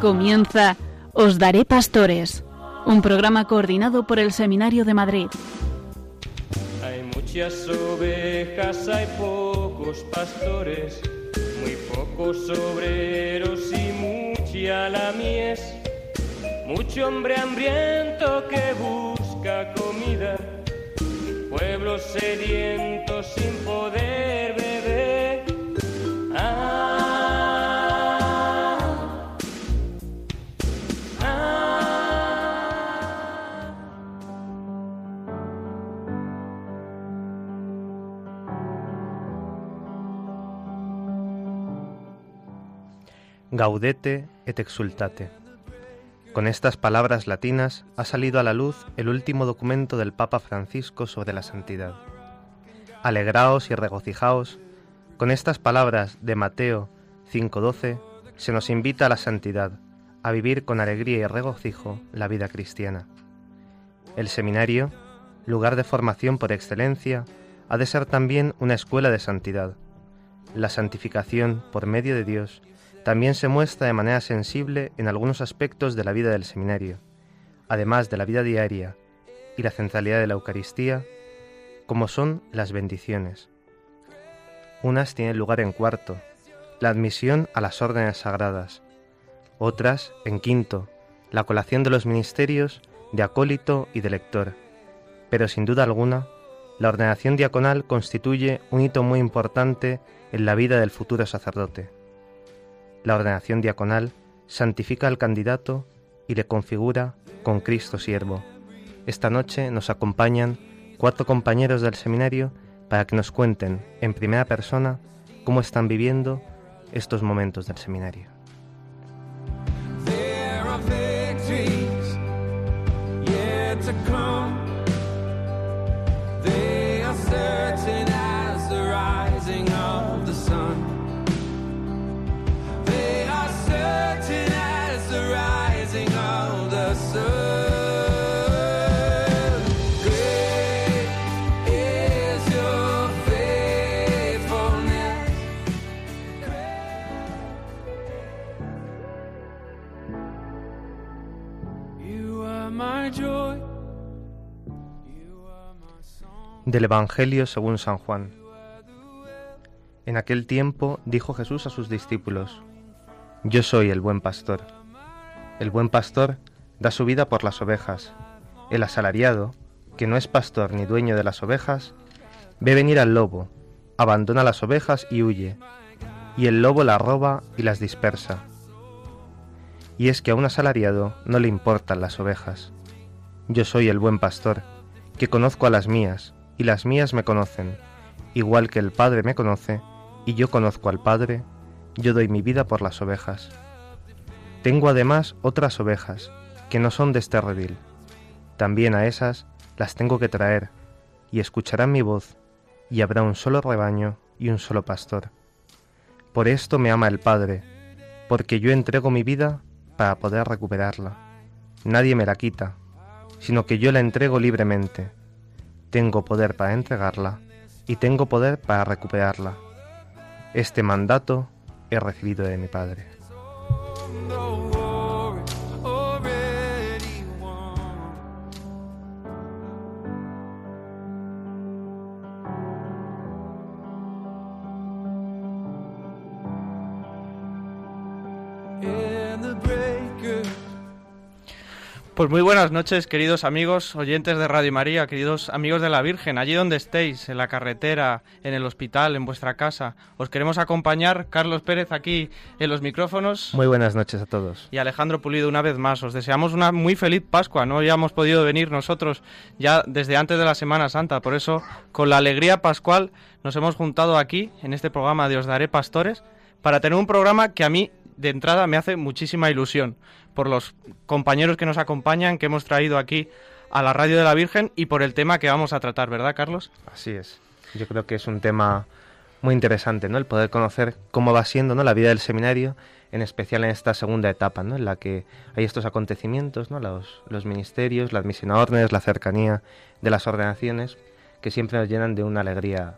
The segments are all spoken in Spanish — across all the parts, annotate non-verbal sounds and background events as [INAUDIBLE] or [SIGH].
Comienza Os Daré Pastores, un programa coordinado por el Seminario de Madrid. Hay muchas ovejas, hay pocos pastores, muy pocos obreros y mucha la mies. Mucho hombre hambriento que busca comida, pueblo sediento sin poder beber. Ah, Gaudete et exultate. Con estas palabras latinas ha salido a la luz el último documento del Papa Francisco sobre la santidad. Alegraos y regocijaos. Con estas palabras de Mateo 5:12 se nos invita a la santidad, a vivir con alegría y regocijo la vida cristiana. El seminario, lugar de formación por excelencia, ha de ser también una escuela de santidad. La santificación por medio de Dios también se muestra de manera sensible en algunos aspectos de la vida del seminario, además de la vida diaria y la centralidad de la Eucaristía, como son las bendiciones. Unas tienen lugar en cuarto, la admisión a las órdenes sagradas, otras en quinto, la colación de los ministerios de acólito y de lector, pero sin duda alguna, la ordenación diaconal constituye un hito muy importante en la vida del futuro sacerdote. La ordenación diaconal santifica al candidato y le configura con Cristo siervo. Esta noche nos acompañan cuatro compañeros del seminario para que nos cuenten en primera persona cómo están viviendo estos momentos del seminario. Del Evangelio según San Juan. En aquel tiempo dijo Jesús a sus discípulos, Yo soy el buen pastor. El buen pastor da su vida por las ovejas. El asalariado, que no es pastor ni dueño de las ovejas, ve venir al lobo, abandona las ovejas y huye, y el lobo las roba y las dispersa. Y es que a un asalariado no le importan las ovejas. Yo soy el buen pastor, que conozco a las mías, y las mías me conocen, igual que el Padre me conoce, y yo conozco al Padre, yo doy mi vida por las ovejas. Tengo además otras ovejas, que no son de este redil. También a esas las tengo que traer, y escucharán mi voz, y habrá un solo rebaño y un solo pastor. Por esto me ama el Padre, porque yo entrego mi vida para poder recuperarla. Nadie me la quita, sino que yo la entrego libremente tengo poder para entregarla y tengo poder para recuperarla. Este mandato he recibido de mi Padre. Pues muy buenas noches, queridos amigos, oyentes de Radio María, queridos amigos de la Virgen, allí donde estéis, en la carretera, en el hospital, en vuestra casa. Os queremos acompañar, Carlos Pérez aquí en los micrófonos. Muy buenas noches a todos. Y Alejandro Pulido una vez más. Os deseamos una muy feliz Pascua. No habíamos podido venir nosotros ya desde antes de la Semana Santa. Por eso, con la alegría pascual, nos hemos juntado aquí, en este programa de Os Daré Pastores, para tener un programa que a mí de entrada me hace muchísima ilusión por los compañeros que nos acompañan, que hemos traído aquí a la Radio de la Virgen y por el tema que vamos a tratar, ¿verdad, Carlos? Así es. Yo creo que es un tema muy interesante, ¿no? El poder conocer cómo va siendo, ¿no? La vida del seminario en especial en esta segunda etapa, ¿no? en la que hay estos acontecimientos, ¿no? los, los ministerios, las misiones, la cercanía de las ordenaciones, que siempre nos llenan de una alegría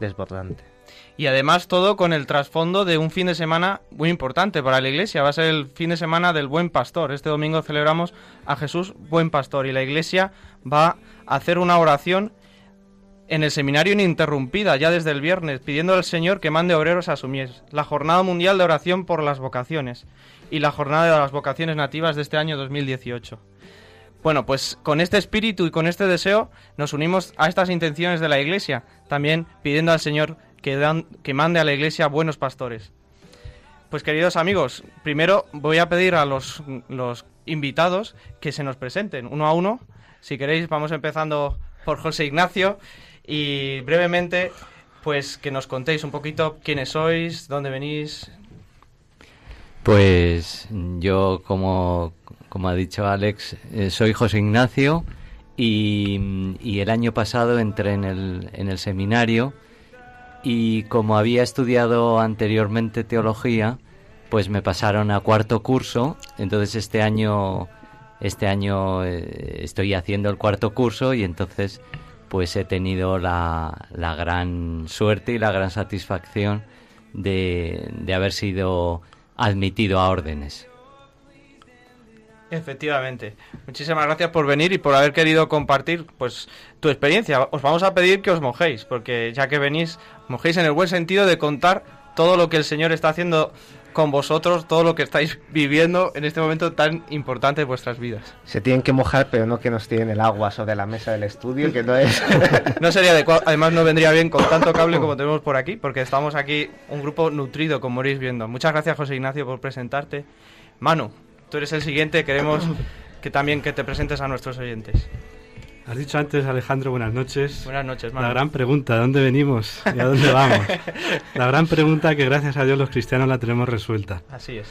desbordante. Y además todo con el trasfondo de un fin de semana muy importante para la Iglesia. Va a ser el fin de semana del Buen Pastor. Este domingo celebramos a Jesús Buen Pastor y la Iglesia va a hacer una oración en el seminario ininterrumpida ya desde el viernes, pidiendo al Señor que mande obreros a su mies, la Jornada Mundial de Oración por las Vocaciones y la Jornada de las Vocaciones Nativas de este año 2018. Bueno, pues con este espíritu y con este deseo nos unimos a estas intenciones de la Iglesia, también pidiendo al Señor que, dan, que mande a la Iglesia buenos pastores. Pues queridos amigos, primero voy a pedir a los, invitados que se nos presenten uno a uno. Si queréis, vamos empezando por José Ignacio y brevemente, pues que nos contéis un poquito quiénes sois, dónde venís. Pues yo, como, como ha dicho Alex, eh, soy José Ignacio y, el año pasado entré en el seminario y como había estudiado anteriormente teología, pues me pasaron a cuarto curso, entonces este año este año eh, estoy haciendo el cuarto curso y entonces pues he tenido la, la gran suerte y la gran satisfacción de, de haber sido admitido a órdenes. Efectivamente. Muchísimas gracias por venir y por haber querido compartir pues tu experiencia. Os vamos a pedir que os mojéis, porque ya que venís, mojéis en el buen sentido de contar todo lo que el Señor está haciendo con vosotros, todo lo que estáis viviendo en este momento tan importante de vuestras vidas. Se tienen que mojar, pero no que nos tiren el agua sobre la mesa del estudio, que no es... [LAUGHS] no sería adecuado, además no vendría bien con tanto cable como tenemos por aquí, porque estamos aquí un grupo nutrido, como iréis viendo. Muchas gracias, José Ignacio, por presentarte. Manu, tú eres el siguiente, queremos que también que te presentes a nuestros oyentes. Has dicho antes, Alejandro, buenas noches. Buenas noches, Manu. La gran pregunta, ¿de dónde venimos y a dónde vamos? [LAUGHS] la gran pregunta que gracias a Dios los cristianos la tenemos resuelta. Así es.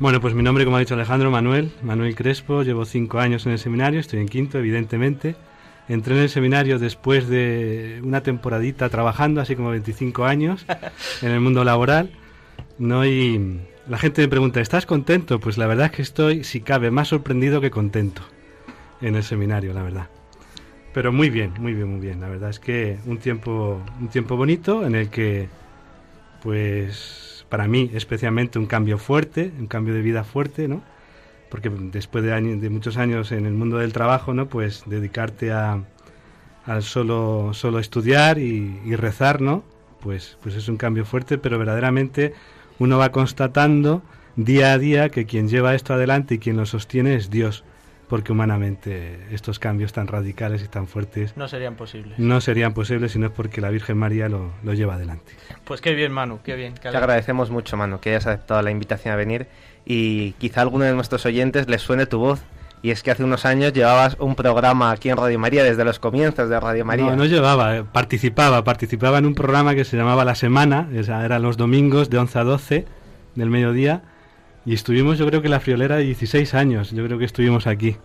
Bueno, pues mi nombre, como ha dicho Alejandro, Manuel, Manuel Crespo, llevo cinco años en el seminario, estoy en quinto, evidentemente. Entré en el seminario después de una temporadita trabajando, así como 25 años, en el mundo laboral. ¿no? Y la gente me pregunta, ¿estás contento? Pues la verdad es que estoy, si cabe, más sorprendido que contento en el seminario, la verdad. Pero muy bien, muy bien, muy bien. La verdad es que un tiempo, un tiempo bonito en el que, pues, para mí especialmente un cambio fuerte, un cambio de vida fuerte, ¿no? Porque después de, años, de muchos años en el mundo del trabajo, ¿no? Pues dedicarte a, al solo, solo estudiar y, rezar, ¿no? Pues, pues es un cambio fuerte, pero verdaderamente uno va constatando día a día que quien lleva esto adelante y quien lo sostiene es Dios porque humanamente estos cambios tan radicales y tan fuertes no serían posibles. No serían posibles si no es porque la Virgen María lo, lo lleva adelante. Pues qué bien, Manu, qué bien. Te agradecemos mucho, Manu, que hayas aceptado la invitación a venir y quizá a alguno de nuestros oyentes les suene tu voz. Y es que hace unos años llevabas un programa aquí en Radio María, desde los comienzos de Radio María. No, llevaba, participaba, participaba en un programa que se llamaba La Semana, eran los domingos de 11 a 12 del mediodía, y estuvimos yo creo que la friolera de 16 años, yo creo que estuvimos aquí.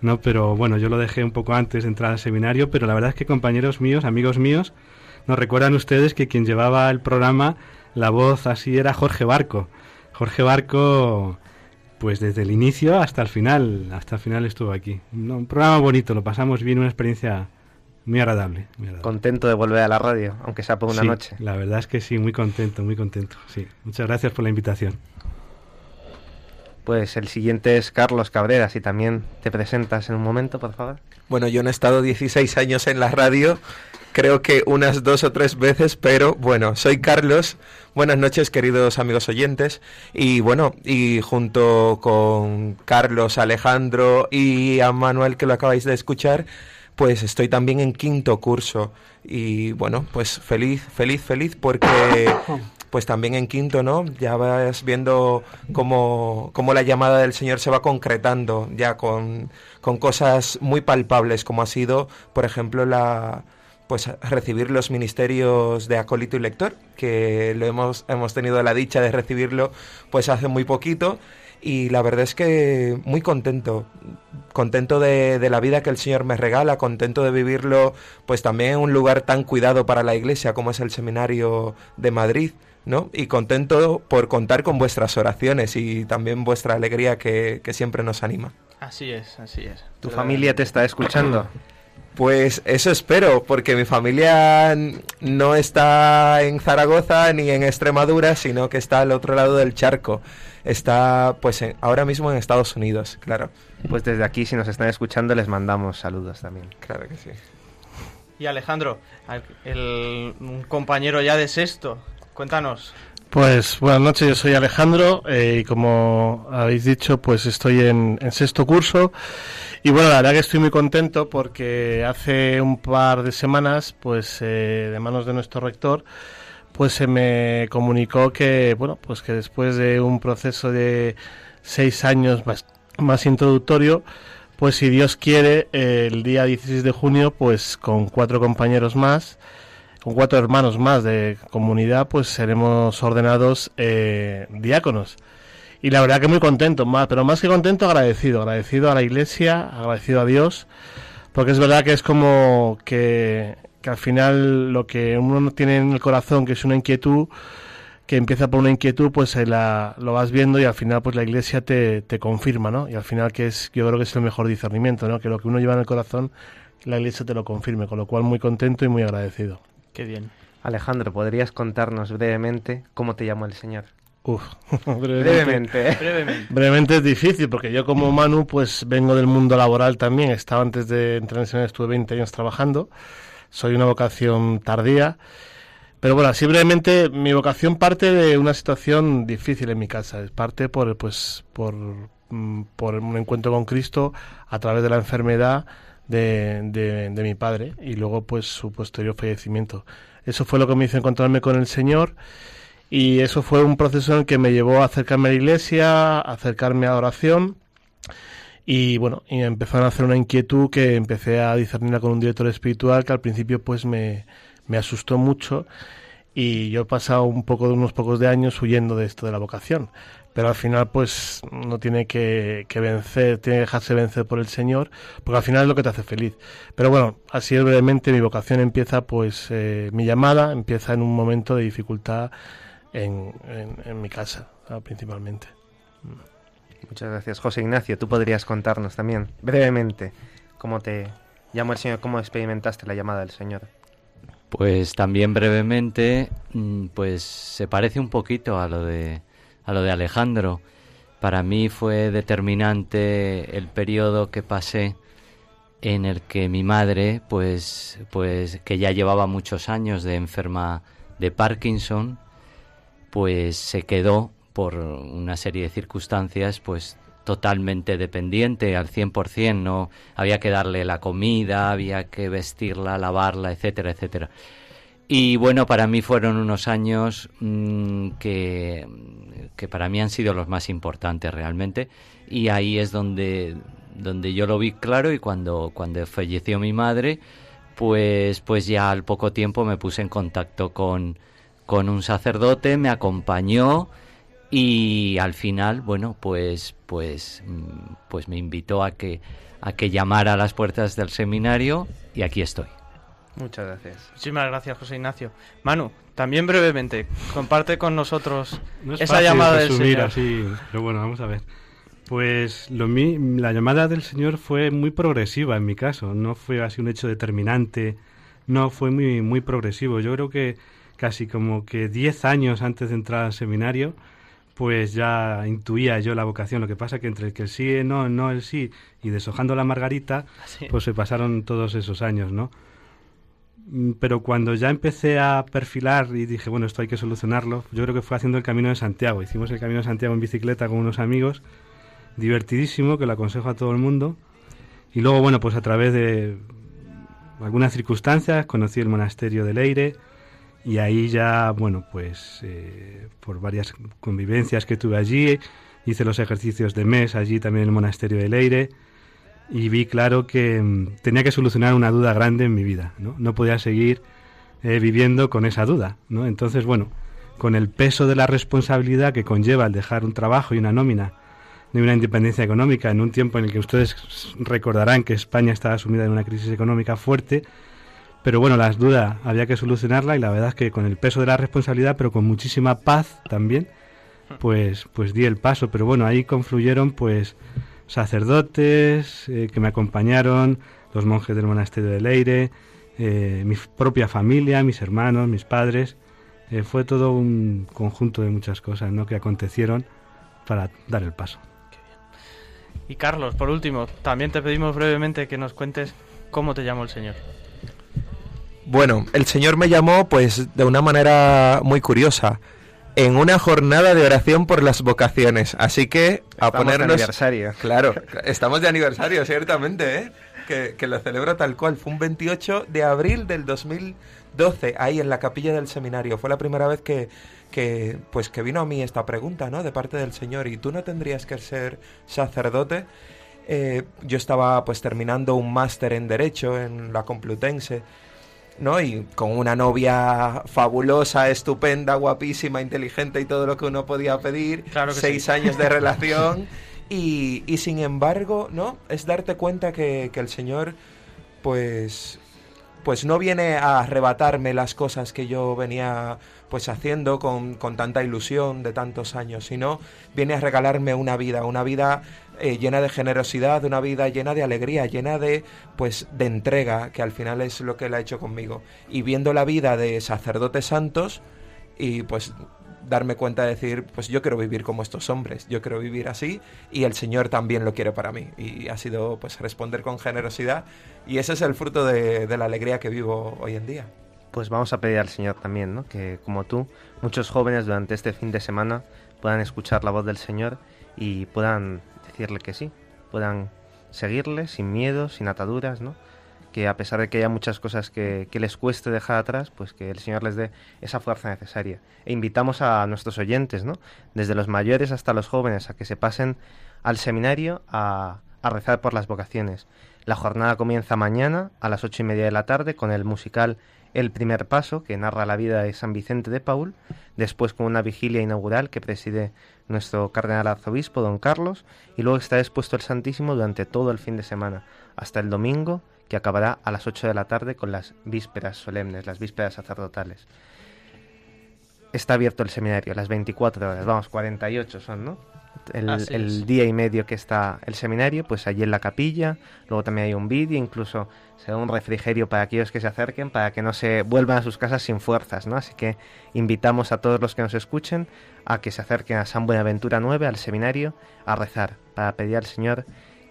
¿no? Pero bueno, yo lo dejé un poco antes de entrar al seminario, pero la verdad es que compañeros míos, amigos míos, nos recuerdan ustedes que quien llevaba el programa, la voz así era Jorge Barco. Jorge Barco, pues desde el inicio hasta el final, hasta el final estuvo aquí. No, un programa bonito, lo pasamos bien, una experiencia muy agradable, muy agradable. Contento de volver a la radio, aunque sea por una sí, noche. La verdad es que sí, muy contento, muy contento. Sí, muchas gracias por la invitación. Pues el siguiente es Carlos Cabrera, si también te presentas en un momento, por favor. Bueno, yo no he estado 16 años en la radio, creo que unas dos o tres veces, pero bueno, soy Carlos. Buenas noches, queridos amigos oyentes. Y bueno, y junto con Carlos, Alejandro y a Manuel, que lo acabáis de escuchar, pues estoy también en quinto curso. Y bueno, pues feliz, feliz, feliz, porque [COUGHS] pues también en quinto, ¿no? Ya vas viendo cómo, cómo la llamada del Señor se va concretando ya con, con cosas muy palpables, como ha sido, por ejemplo, la pues recibir los ministerios de acólito y lector, que lo hemos, hemos tenido la dicha de recibirlo pues hace muy poquito y la verdad es que muy contento, contento de, de, la vida que el Señor me regala, contento de vivirlo pues también en un lugar tan cuidado para la iglesia como es el Seminario de Madrid, ¿no? Y contento por contar con vuestras oraciones y también vuestra alegría que, que siempre nos anima. Así es, así es. ¿Tu familia te está escuchando? Pues eso espero, porque mi familia no está en Zaragoza ni en Extremadura, sino que está al otro lado del charco. Está pues ahora mismo en Estados Unidos, claro. Pues desde aquí, si nos están escuchando, les mandamos saludos también. Claro que sí. Y Alejandro, el, un compañero ya de sexto, cuéntanos. Pues buenas noches, yo soy Alejandro eh, y como habéis dicho, pues estoy en, sexto curso y bueno, la verdad que estoy muy contento porque hace un par de semanas, pues eh, de manos de nuestro rector, pues se me comunicó que bueno, pues que después de un proceso de seis años más, más introductorio, pues si Dios quiere, el día 16 de junio, pues con cuatro compañeros más con cuatro hermanos más de comunidad, pues seremos ordenados eh, diáconos. Y la verdad que muy contento, más, pero más que contento, agradecido. Agradecido a la iglesia, agradecido a Dios, porque es verdad que es como que, al final lo que uno tiene en el corazón, que es una inquietud, que empieza por una inquietud, pues la, lo vas viendo y al final pues la iglesia te, te confirma, ¿no? Y al final que es, yo creo que es el mejor discernimiento, ¿no? Que lo que uno lleva en el corazón, la iglesia te lo confirme, con lo cual muy contento y muy agradecido. Qué bien. Alejandro, ¿podrías contarnos brevemente cómo te llamó el Señor? Uf, [LAUGHS] brevemente. brevemente. brevemente. es difícil, porque yo como Manu, pues vengo del mundo laboral también. Estaba antes de entrar en el Señor, estuve 20 años trabajando. Soy una vocación tardía. Pero bueno, así brevemente, mi vocación parte de una situación difícil en mi casa. Es parte por, pues, por, mm, por un encuentro con Cristo a través de la enfermedad de, de, mi padre y luego pues su posterior fallecimiento. Eso fue lo que me hizo encontrarme con el Señor y eso fue un proceso en el que me llevó a acercarme a la iglesia, a acercarme a la oración y bueno, y empezaron a hacer una inquietud que empecé a discernirla con un director espiritual que al principio pues me, me asustó mucho y yo he pasado un poco de unos pocos de años huyendo de esto de la vocación pero al final pues no tiene que, vencer, tiene que dejarse vencer por el Señor, porque al final es lo que te hace feliz. Pero bueno, así es brevemente, mi vocación empieza pues, eh, mi llamada empieza en un momento de dificultad en, en, mi casa, principalmente. Muchas gracias, José Ignacio. Tú podrías contarnos también, brevemente, cómo te llamó el Señor, cómo experimentaste la llamada del Señor. Pues también brevemente, mm, pues se parece un poquito a lo de a lo de Alejandro. Para mí fue determinante el periodo que pasé en el que mi madre, pues, pues que ya llevaba muchos años de enferma de Parkinson, pues se quedó por una serie de circunstancias, pues totalmente dependiente al 100%, no había que darle la comida, había que vestirla, lavarla, etcétera, etcétera. Y bueno, para mí fueron unos años mm, que, que para mí han sido los más importantes realmente. Y ahí es donde, donde yo lo vi claro y cuando, cuando falleció mi madre, pues, pues ya al poco tiempo me puse en contacto con, con un sacerdote, me acompañó y al final, bueno, pues, pues, mm, pues me invitó a que, a que llamara a las puertas del seminario y aquí estoy. Muchas gracias. Muchísimas gracias, José Ignacio. Manu, también brevemente, comparte con nosotros esa llamada del Señor. Así, pero bueno, vamos a ver. Pues lo la llamada del Señor fue muy progresiva en mi caso, no fue así un hecho determinante, no fue muy muy progresivo. Yo creo que casi como que 10 años antes de entrar al seminario, pues ya intuía yo la vocación. Lo que pasa que entre el que el sí, no, no el sí y deshojando la margarita, [LAUGHS] pues se pasaron todos esos años, ¿no? Mm, pero cuando ya empecé a perfilar y dije, bueno, esto hay que solucionarlo, yo creo que fue haciendo el Camino de Santiago. Hicimos el Camino de Santiago en bicicleta con unos amigos, divertidísimo, que lo aconsejo a todo el mundo. Y luego, bueno, pues a través de algunas circunstancias conocí el monasterio de Leire y ahí ya, bueno, pues eh, por varias convivencias que tuve allí, hice los ejercicios de mes allí también en el monasterio de Leire y vi claro que mm, tenía que solucionar una duda grande en mi vida, ¿no? No podía seguir eh, viviendo con esa duda, ¿no? Entonces, bueno, con el peso de la responsabilidad que conlleva el dejar un trabajo y una nómina de una independencia económica en un tiempo en el que ustedes recordarán que España estaba sumida en una crisis económica fuerte, pero bueno, las dudas había que solucionarla y la verdad es que con el peso de la responsabilidad, pero con muchísima paz también, pues, pues di el paso. Pero bueno, ahí confluyeron pues sacerdotes eh, que me acompañaron, los monjes del monasterio de Leire, eh, mi propia familia, mis hermanos, mis padres. Eh, fue todo un conjunto de muchas cosas ¿no? que acontecieron para dar el paso. Y Carlos, por último, también te pedimos brevemente que nos cuentes cómo te llamó el Señor. Bueno, el Señor me llamó pues de una manera muy curiosa en una jornada de oración por las vocaciones. Así que a ponernos. De aniversario. [LAUGHS] Claro, estamos de aniversario, ciertamente, ¿eh? Que, que, lo celebro tal cual. Fue un 28 de abril del 2012, ahí en la capilla del seminario. Fue la primera vez que, que, pues, que vino a mí esta pregunta, ¿no? De parte del Señor. ¿Y tú no tendrías que ser sacerdote? Eh, yo estaba pues terminando un máster en Derecho en la Complutense ¿no? Y con una novia fabulosa, estupenda, guapísima, inteligente y todo lo que uno podía pedir. Claro seis años de [LAUGHS] relación. Y, y, sin embargo, ¿no? Es darte cuenta que, que el Señor, pues, pues no viene a arrebatarme las cosas que yo venía pues haciendo con, con, tanta ilusión de tantos años, sino viene a regalarme una vida, una vida eh, llena de generosidad, una vida llena de alegría, llena de pues de entrega, que al final es lo que él ha hecho conmigo. Y viendo la vida de sacerdotes santos y pues darme cuenta de decir, pues yo quiero vivir como estos hombres, yo quiero vivir así y el Señor también lo quiere para mí. Y ha sido pues responder con generosidad y ese es el fruto de, de la alegría que vivo hoy en día pues vamos a pedir al Señor también, ¿no? Que como tú, muchos jóvenes durante este fin de semana puedan escuchar la voz del Señor y puedan decirle que sí, puedan seguirle sin miedo, sin ataduras, ¿no? Que a pesar de que haya muchas cosas que, les cueste dejar atrás, pues que el Señor les dé esa fuerza necesaria. E invitamos a nuestros oyentes, ¿no? Desde los mayores hasta los jóvenes, a que se pasen al seminario a, a rezar por las vocaciones. La jornada comienza mañana a las ocho y media de la tarde con el musical el primer paso, que narra la vida de San Vicente de Paul, después con una vigilia inaugural que preside nuestro cardenal arzobispo, don Carlos, y luego está expuesto el Santísimo durante todo el fin de semana, hasta el domingo, que acabará a las 8 de la tarde con las vísperas solemnes, las vísperas sacerdotales. Está abierto el seminario, las 24 horas, vamos, 48 son, ¿no? el, día y medio que está el seminario, pues allí en la capilla, luego también hay un vídeo, incluso se da un refrigerio para aquellos que se acerquen, para que no se vuelvan a sus casas sin fuerzas, ¿no? Así que invitamos a todos los que nos escuchen a que se acerquen a San Buenaventura 9, al seminario, a rezar, para pedir al Señor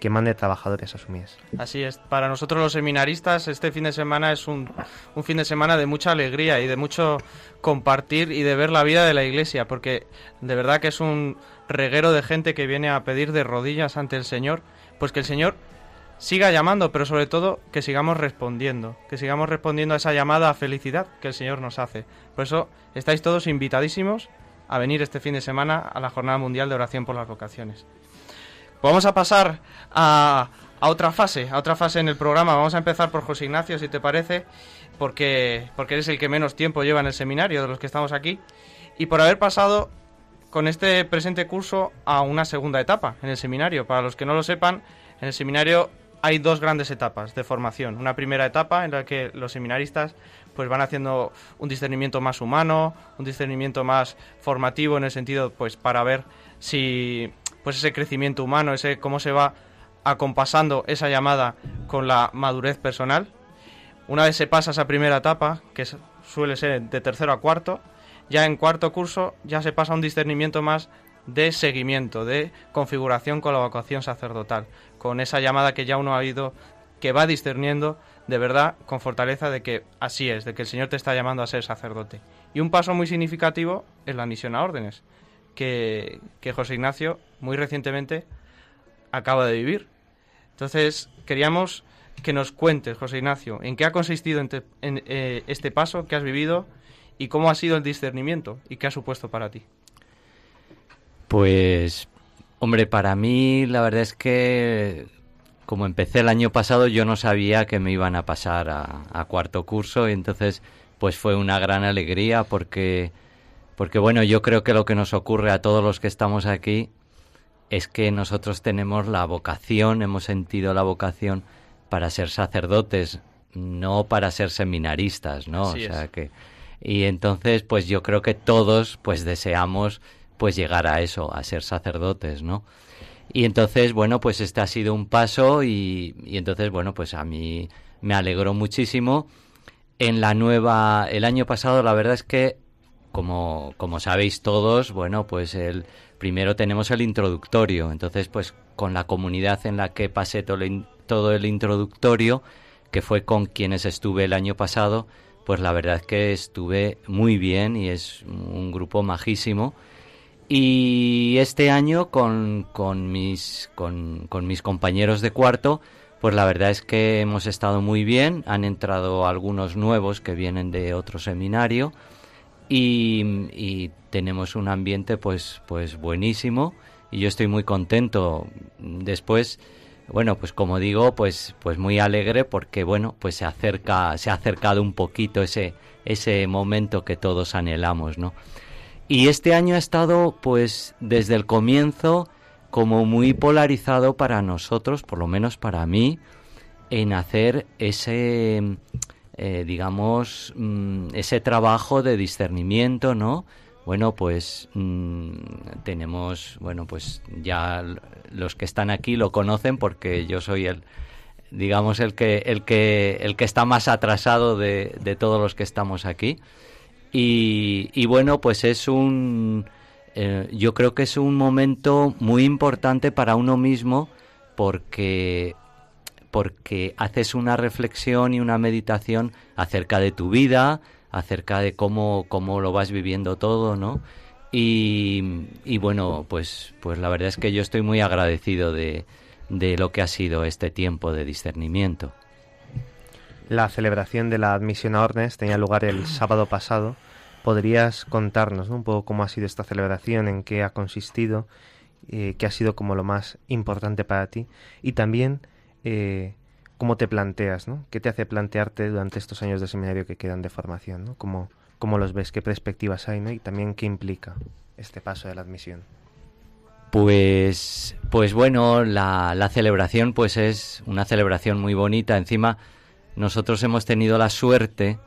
que mande trabajadores a su mies. Así es, para nosotros los seminaristas este fin de semana es un, un, fin de semana de mucha alegría y de mucho compartir y de ver la vida de la iglesia, porque de verdad que es un reguero de gente que viene a pedir de rodillas ante el Señor, pues que el Señor siga llamando, pero sobre todo que sigamos respondiendo, que sigamos respondiendo a esa llamada a felicidad que el Señor nos hace. Por eso estáis todos invitadísimos a venir este fin de semana a la Jornada Mundial de Oración por las Vocaciones. Vamos a pasar a, a otra fase, a otra fase en el programa. Vamos a empezar por José Ignacio, si te parece, porque, porque eres el que menos tiempo lleva en el seminario de los que estamos aquí, y por haber pasado con este presente curso a una segunda etapa en el seminario. Para los que no lo sepan, en el seminario hay dos grandes etapas de formación. Una primera etapa en la que los seminaristas pues van haciendo un discernimiento más humano, un discernimiento más formativo en el sentido pues para ver si pues ese crecimiento humano, ese cómo se va acompasando esa llamada con la madurez personal. Una vez se pasa esa primera etapa, que suele ser de tercero a cuarto, ya en cuarto curso ya se pasa un discernimiento más de seguimiento, de configuración con la vocación sacerdotal, con esa llamada que ya uno ha oído, que va discerniendo de verdad con fortaleza de que así es, de que el Señor te está llamando a ser sacerdote. Y un paso muy significativo es la misión a órdenes, que, José Ignacio muy recientemente acaba de vivir. Entonces, queríamos que nos cuentes, José Ignacio, en qué ha consistido en, eh, este paso que has vivido y cómo ha sido el discernimiento y qué ha supuesto para ti. Pues, hombre, para mí la verdad es que como empecé el año pasado yo no sabía que me iban a pasar a, cuarto curso y entonces pues fue una gran alegría porque porque bueno yo creo que lo que nos ocurre a todos los que estamos aquí es que nosotros tenemos la vocación hemos sentido la vocación para ser sacerdotes no para ser seminaristas, ¿no? o sea que y entonces pues yo creo que todos pues deseamos pues llegar a eso, a ser sacerdotes, ¿no? Y entonces, bueno, pues este ha sido un paso y, y entonces, bueno, pues a mí me alegró muchísimo. En la nueva, el año pasado, la verdad es que, como, como sabéis todos, bueno, pues el primero tenemos el introductorio. Entonces, pues con la comunidad en la que pasé todo el, todo el introductorio, que fue con quienes estuve el año pasado, pues la verdad es que estuve muy bien y es un grupo majísimo. Y este año con, con, mis, con, con mis compañeros de cuarto, pues la verdad es que hemos estado muy bien, han entrado algunos nuevos que vienen de otro seminario y, tenemos un ambiente pues, pues buenísimo y yo estoy muy contento. Después, bueno, pues como digo, pues, pues muy alegre porque bueno, pues se acerca, se ha acercado un poquito ese, ese momento que todos anhelamos, ¿no? Y este año ha estado, pues, desde el comienzo, como muy polarizado para nosotros, por lo menos para mí, en hacer ese, eh, digamos, mm, ese trabajo de discernimiento, ¿no? Bueno, pues mm, tenemos, bueno, pues ya los que están aquí lo conocen porque yo soy el, digamos, el que, el que, el que está más atrasado de, de todos los que estamos aquí. Y, y bueno, pues es un, eh, yo creo que es un momento muy importante para uno mismo porque porque haces una reflexión y una meditación acerca de tu vida, acerca de cómo, cómo lo vas viviendo todo, ¿no? Y, y, bueno, pues, pues la verdad es que yo estoy muy agradecido de, de lo que ha sido este tiempo de discernimiento. La celebración de la admisión a órdenes tenía lugar el [CLEARS THROAT] sábado pasado ¿Podrías contarnos un poco cómo ha sido esta celebración, en qué ha consistido, eh, qué ha sido como lo más importante para ti y también eh, cómo te planteas, ¿no? ¿Qué te hace plantearte durante estos años de seminario que quedan de formación? ¿no? ¿Cómo, ¿Cómo los ves? ¿Qué perspectivas hay? ¿no? Y también qué implica este paso de la admisión. Pues, pues bueno, la, la, celebración pues es una celebración muy bonita. Encima, nosotros hemos tenido la suerte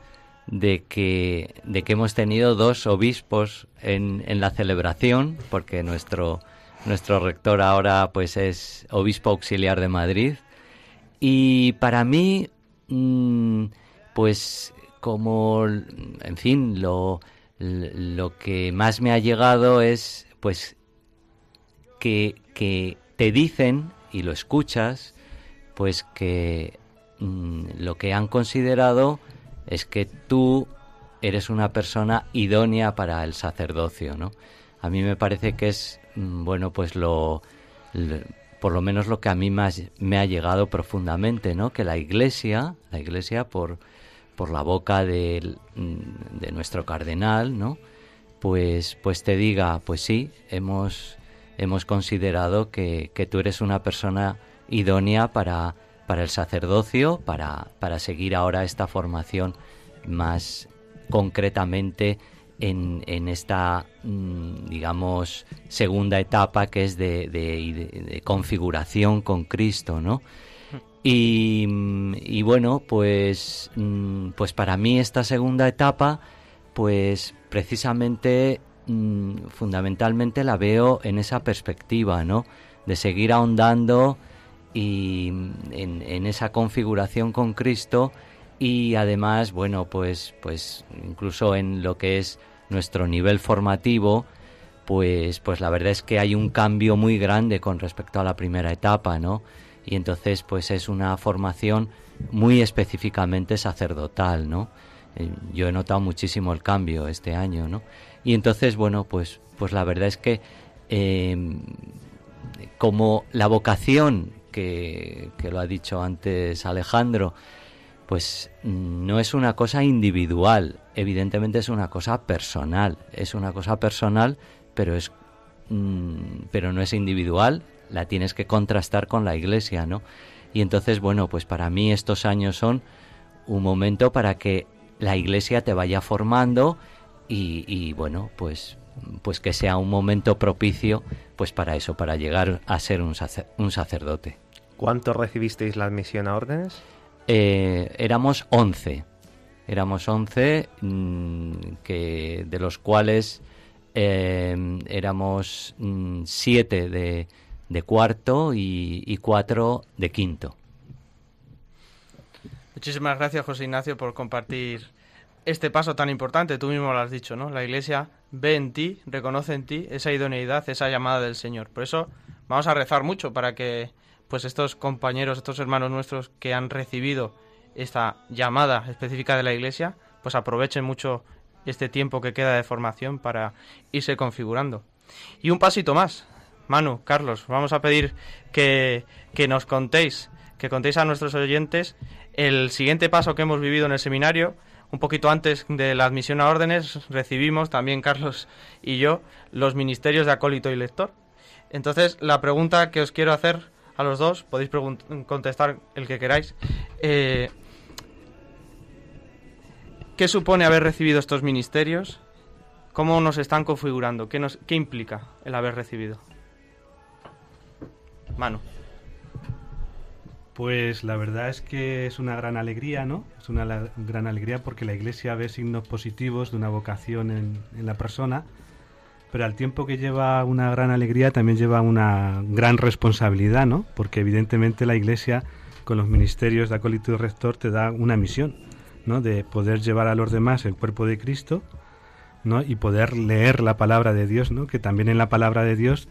de que, de que hemos tenido dos obispos en, en la celebración, porque nuestro, nuestro rector ahora pues es obispo auxiliar de Madrid. Y para mí, mm, pues como, en fin, lo, lo que más me ha llegado es pues que, que te dicen y lo escuchas, pues que mm, lo que han considerado es que tú eres una persona idónea para el sacerdocio, ¿no? A mí me parece que es, mm, bueno, pues lo, por lo menos lo que a mí más me ha llegado profundamente, ¿no? Que la Iglesia, la Iglesia por, por la boca de, de nuestro cardenal, ¿no? Pues, pues te diga, pues sí, hemos, hemos considerado que, que tú eres una persona idónea para para el sacerdocio, para, para seguir ahora esta formación más concretamente en, en esta, mm, digamos, segunda etapa que es de, configuración con Cristo, ¿no? Y, y, bueno, pues, mm, pues para mí esta segunda etapa, pues precisamente, mm, fundamentalmente la veo en esa perspectiva, ¿no? De seguir ahondando y en, esa configuración con Cristo y además, bueno, pues, pues incluso en lo que es nuestro nivel formativo, pues, pues la verdad es que hay un cambio muy grande con respecto a la primera etapa, ¿no? Y entonces, pues es una formación muy específicamente sacerdotal, ¿no? Eh, yo he notado muchísimo el cambio este año, ¿no? Y entonces, bueno, pues, pues la verdad es que eh, como la vocación que, lo ha dicho antes Alejandro, pues no es una cosa individual, evidentemente es una cosa personal, es una cosa personal, pero es mm, pero no es individual, la tienes que contrastar con la iglesia, ¿no? Y entonces, bueno, pues para mí estos años son un momento para que la iglesia te vaya formando y, y bueno, pues pues que sea un momento propicio pues para eso, para llegar a ser un, un sacerdote. ¿Cuánto recibisteis la admisión a órdenes? eh, éramos 11. Éramos 11, mm, que, de los cuales eh, éramos 7 mm, de, de, cuarto y, y 4 de quinto. Muchísimas gracias, José Ignacio, por compartir este paso tan importante. Tú mismo lo has dicho, ¿no? La Iglesia ve en ti, reconoce en ti esa idoneidad, esa llamada del Señor. Por eso vamos a rezar mucho para que pues estos compañeros, estos hermanos nuestros que han recibido esta llamada específica de la Iglesia, pues aprovechen mucho este tiempo que queda de formación para irse configurando. Y un pasito más, Manu, Carlos, vamos a pedir que, que nos contéis, que contéis a nuestros oyentes el siguiente paso que hemos vivido en el seminario. Un poquito antes de la admisión a órdenes recibimos también Carlos y yo los ministerios de acólito y lector. Entonces la pregunta que os quiero hacer a los dos, podéis contestar el que queráis. Eh, ¿Qué supone haber recibido estos ministerios? ¿Cómo nos están configurando? ¿Qué, nos, qué implica el haber recibido? Mano. Pues la verdad es que es una gran alegría, ¿no? Es una gran alegría porque la Iglesia ve signos positivos de una vocación en, en la persona pero al tiempo que lleva una gran alegría también lleva una gran responsabilidad, ¿no? Porque evidentemente la Iglesia con los ministerios de acólito y rector te da una misión, ¿no? De poder llevar a los demás el cuerpo de Cristo, ¿no? Y poder leer la palabra de Dios, ¿no? Que también en la palabra de Dios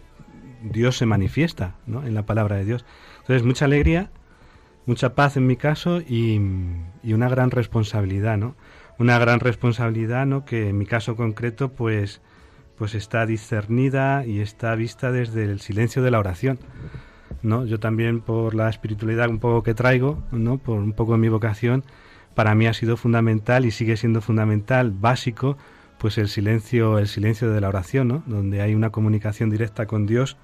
Dios se manifiesta, ¿no? En la palabra de Dios. Entonces, mucha alegría, mucha paz en mi caso y, y una gran responsabilidad, ¿no? Una gran responsabilidad, ¿no? Que en mi caso concreto, pues pues está discernida y está vista desde el silencio de la oración. ¿no? Yo también por la espiritualidad un poco que traigo, ¿no? por un poco de mi vocación, para mí ha sido fundamental y sigue siendo fundamental, básico, pues el silencio, el silencio de la oración, ¿no? donde hay una comunicación directa con Dios.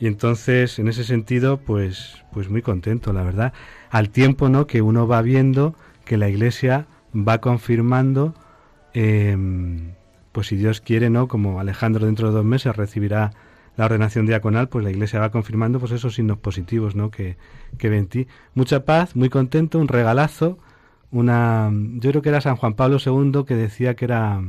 Y entonces, en ese sentido, pues, pues muy contento, la verdad. Al tiempo, ¿no? Que uno va viendo que la Iglesia va confirmando eh, pues si Dios quiere, ¿no? Como Alejandro dentro de dos meses recibirá la ordenación diaconal, pues la Iglesia va confirmando pues esos signos positivos, ¿no? Que, que ve en ti. Mucha paz, muy contento, un regalazo, una... Yo creo que era San Juan Pablo II que decía que era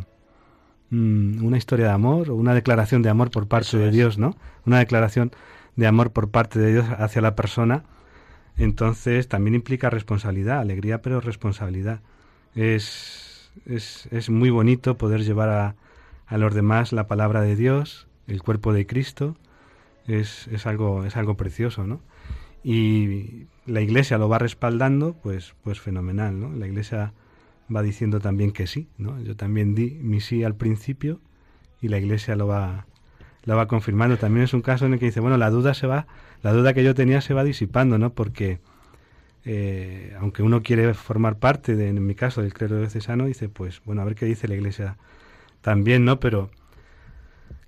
mm, una historia de amor, o una declaración de amor por parte de Dios, ¿no? Una declaración de amor por parte de Dios hacia la persona. Entonces también implica responsabilidad, alegría, pero responsabilidad. Es es, es muy bonito poder llevar a, a, los demás la palabra de Dios, el cuerpo de Cristo, es, es, algo, es algo precioso, ¿no? Y la Iglesia lo va respaldando, pues, pues fenomenal, ¿no? La Iglesia va diciendo también que sí, ¿no? Yo también di mi sí al principio y la Iglesia lo va, lo va confirmando. También es un caso en el que dice, bueno, la duda se va, la duda que yo tenía se va disipando, ¿no? Porque eh, aunque uno quiere formar parte, de, en mi caso, del clero diocesano, dice, pues, bueno, a ver qué dice la Iglesia también, ¿no? Pero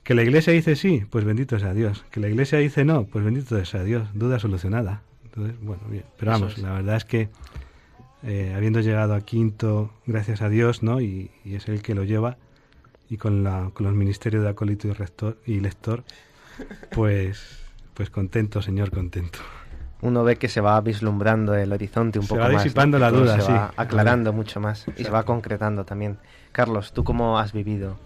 que la Iglesia dice sí, pues bendito sea Dios. Que la Iglesia dice no, pues bendito sea Dios. Duda solucionada. Entonces, bueno, bien. Pero vamos, la verdad es que eh, habiendo llegado a quinto, gracias a Dios, ¿no? Y, es el que lo lleva, y con, la, con los ministerios de acólito y, rector, y lector, [LAUGHS] pues, pues contento, Señor, contento uno ve que se va vislumbrando el horizonte un poco más. Se va disipando la duda, se va aclarando mucho más y se va concretando también. Carlos, ¿tú cómo has vivido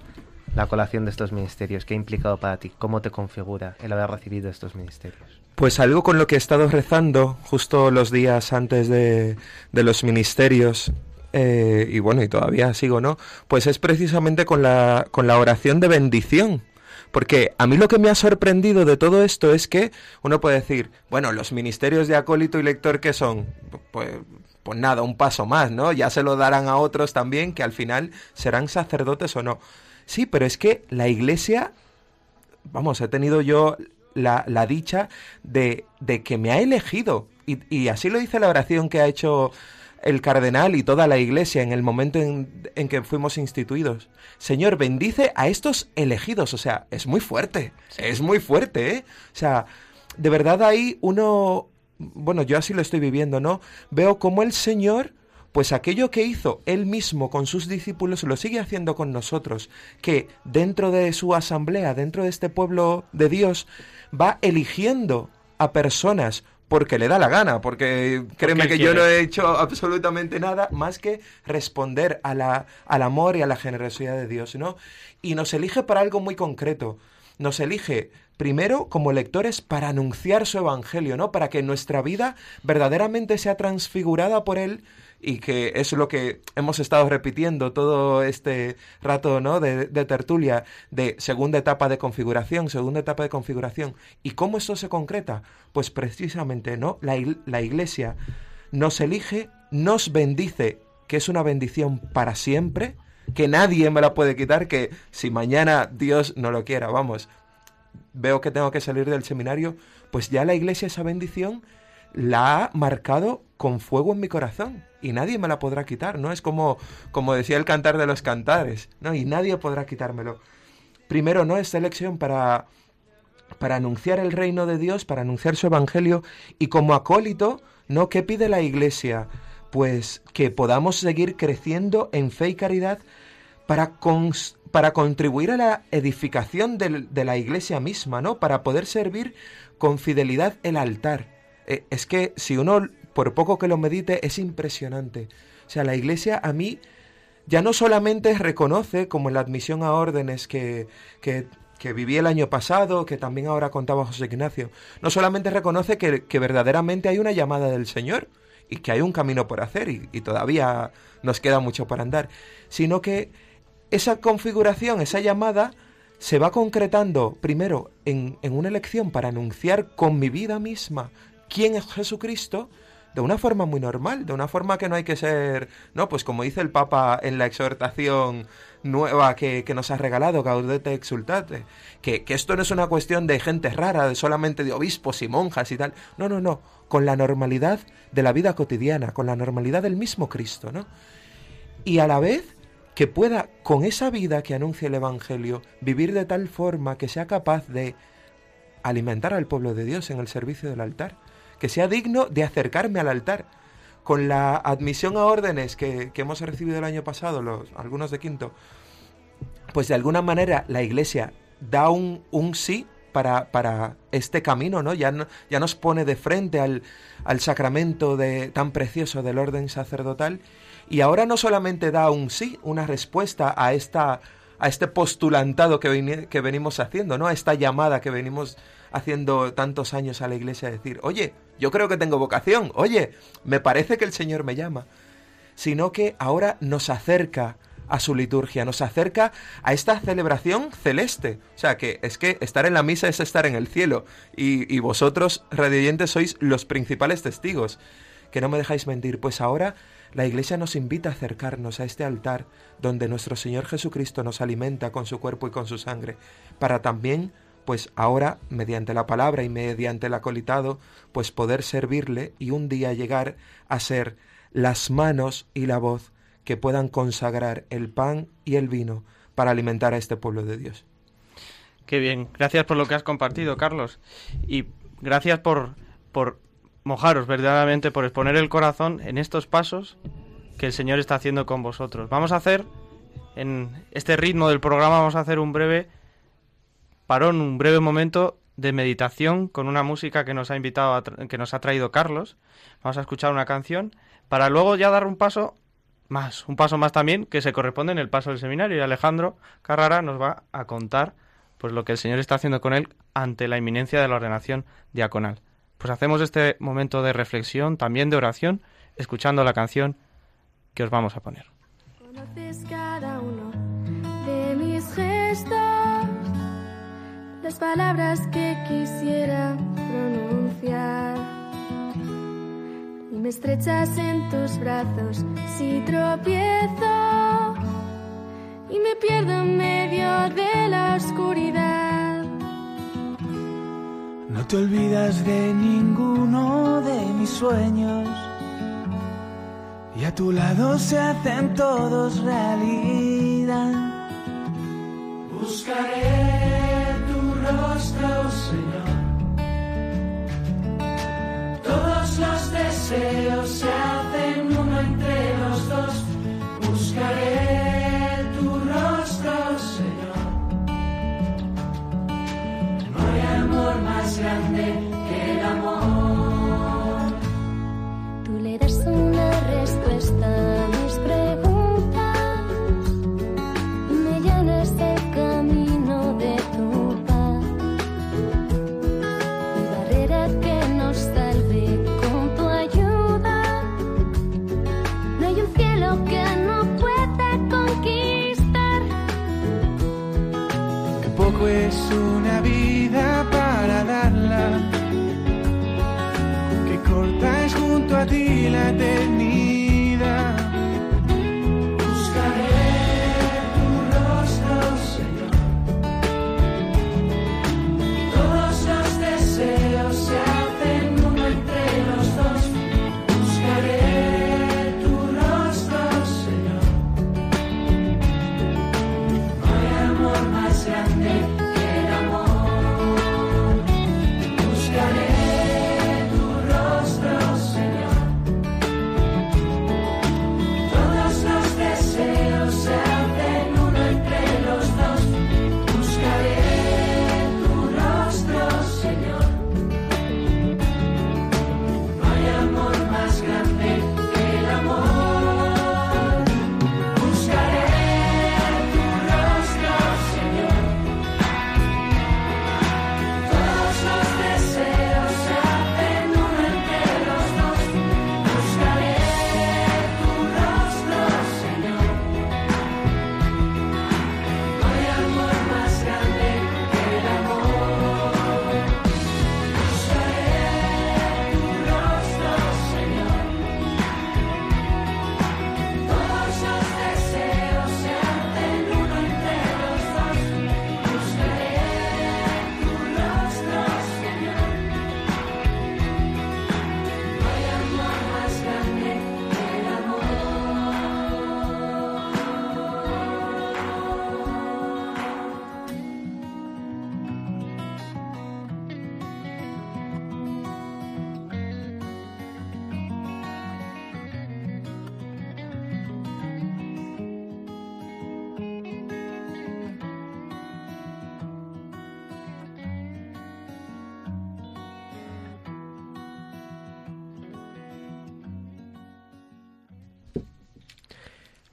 la colación de estos ministerios? ¿Qué ha implicado para ti? ¿Cómo te configura el haber recibido estos ministerios? Pues algo con lo que he estado rezando justo los días antes de, de los ministerios eh, y bueno, y todavía sigo, ¿no? Pues es precisamente con la, con la oración de bendición porque a mí lo que me ha sorprendido de todo esto es que uno puede decir, bueno, los ministerios de acólito y lector que son, pues, pues nada, un paso más, ¿no? Ya se lo darán a otros también que al final serán sacerdotes o no. Sí, pero es que la iglesia, vamos, he tenido yo la, la dicha de, de, que me ha elegido. Y, y así lo dice la oración que ha hecho el cardenal y toda la iglesia en el momento en, que fuimos instituidos. Señor, bendice a estos elegidos. O sea, es muy fuerte. Es muy fuerte, ¿eh? O sea, de verdad ahí uno, bueno, yo así lo estoy viviendo, ¿no? Veo como el Señor, pues aquello que hizo él mismo con sus discípulos, lo sigue haciendo con nosotros, que dentro de su asamblea, dentro de este pueblo de Dios, va eligiendo a personas porque le da la gana, porque créeme que yo no he hecho absolutamente nada más que responder a la, al amor y a la generosidad de Dios, ¿no? Y nos elige para algo muy concreto. Nos elige primero como lectores para anunciar su evangelio, ¿no? Para que nuestra vida verdaderamente sea transfigurada por él y que es lo que hemos estado repitiendo todo este rato ¿no? de, tertulia de segunda etapa de configuración, segunda etapa de configuración. ¿Y cómo esto se concreta? Pues precisamente ¿no? la, la iglesia nos elige, nos bendice, que es una bendición para siempre, que nadie me la puede quitar, que si mañana Dios no lo quiera, vamos, veo que tengo que salir del seminario, pues ya la iglesia esa bendición la ha marcado con fuego en mi corazón y nadie me la podrá quitar, ¿no? Es como, como decía el cantar de los cantares, ¿no? Y nadie podrá quitármelo. Primero, ¿no? Esta elección para, para anunciar el reino de Dios, para anunciar su evangelio y como acólito, ¿no? ¿Qué pide la iglesia? Pues que podamos seguir creciendo en fe y caridad para, para contribuir a la edificación de la iglesia misma, ¿no? Para poder servir con fidelidad el altar. Eh, es que si uno por poco que lo medite, es impresionante. O sea, la Iglesia a mí ya no solamente reconoce, como en la admisión a órdenes que, que, viví el año pasado, que también ahora contaba José Ignacio, no solamente reconoce que, que, verdaderamente hay una llamada del Señor y que hay un camino por hacer y, y todavía nos queda mucho por andar, sino que esa configuración, esa llamada, se va concretando primero en, en una elección para anunciar con mi vida misma quién es Jesucristo, de una forma muy normal, de una forma que no hay que ser, no, pues como dice el Papa en la exhortación nueva que, nos ha regalado, Gaudete Exultate, que, que esto no es una cuestión de gente rara, de solamente de obispos y monjas y tal, no, no, no, con la normalidad de la vida cotidiana, con la normalidad del mismo Cristo, ¿no? Y a la vez que pueda, con esa vida que anuncia el Evangelio, vivir de tal forma que sea capaz de alimentar al pueblo de Dios en el servicio del altar que sea digno de acercarme al altar. Con la admisión a órdenes que, hemos recibido el año pasado, los, algunos de quinto, pues de alguna manera la Iglesia da un, un sí para, para, este camino, ¿no? Ya, ya nos pone de frente al, al sacramento de, tan precioso del orden sacerdotal y ahora no solamente da un sí, una respuesta a esta a este postulantado que, que venimos haciendo, ¿no? A esta llamada que venimos haciendo tantos años a la iglesia decir, oye, yo creo que tengo vocación, oye, me parece que el Señor me llama, sino que ahora nos acerca a su liturgia, nos acerca a esta celebración celeste. O sea, que es que estar en la misa es estar en el cielo. Y, y vosotros, radiantes, sois los principales testigos. Que no me dejáis mentir, pues ahora la Iglesia nos invita a acercarnos a este altar donde nuestro Señor Jesucristo nos alimenta con su cuerpo y con su sangre, para también pues ahora, mediante la palabra y mediante el acolitado, pues poder servirle y un día llegar a ser las manos y la voz que puedan consagrar el pan y el vino para alimentar a este pueblo de Dios. Qué bien, gracias por lo que has compartido, Carlos. Y gracias por, por mojaros verdaderamente, por exponer el corazón en estos pasos que el Señor está haciendo con vosotros. Vamos a hacer, en este ritmo del programa, vamos a hacer un breve un breve momento de meditación con una música que nos ha invitado, que nos ha traído Carlos. Vamos a escuchar una canción para luego ya dar un paso más, un paso más también que se corresponde en el paso del seminario. Y Alejandro Carrara nos va a contar pues lo que el Señor está haciendo con él ante la inminencia de la ordenación diaconal. Pues hacemos este momento de reflexión, también de oración, escuchando la canción que os vamos a poner. Las palabras que quisiera pronunciar. Y me estrechas en tus brazos si tropiezo y me pierdo en medio de la oscuridad. No te olvidas de ninguno de mis sueños y a tu lado se hacen todos realidad. Buscaré Señor. Todos los deseos se hacen uno entre los dos. Buscaré tu rostro, Señor. No hay amor más grande que el amor.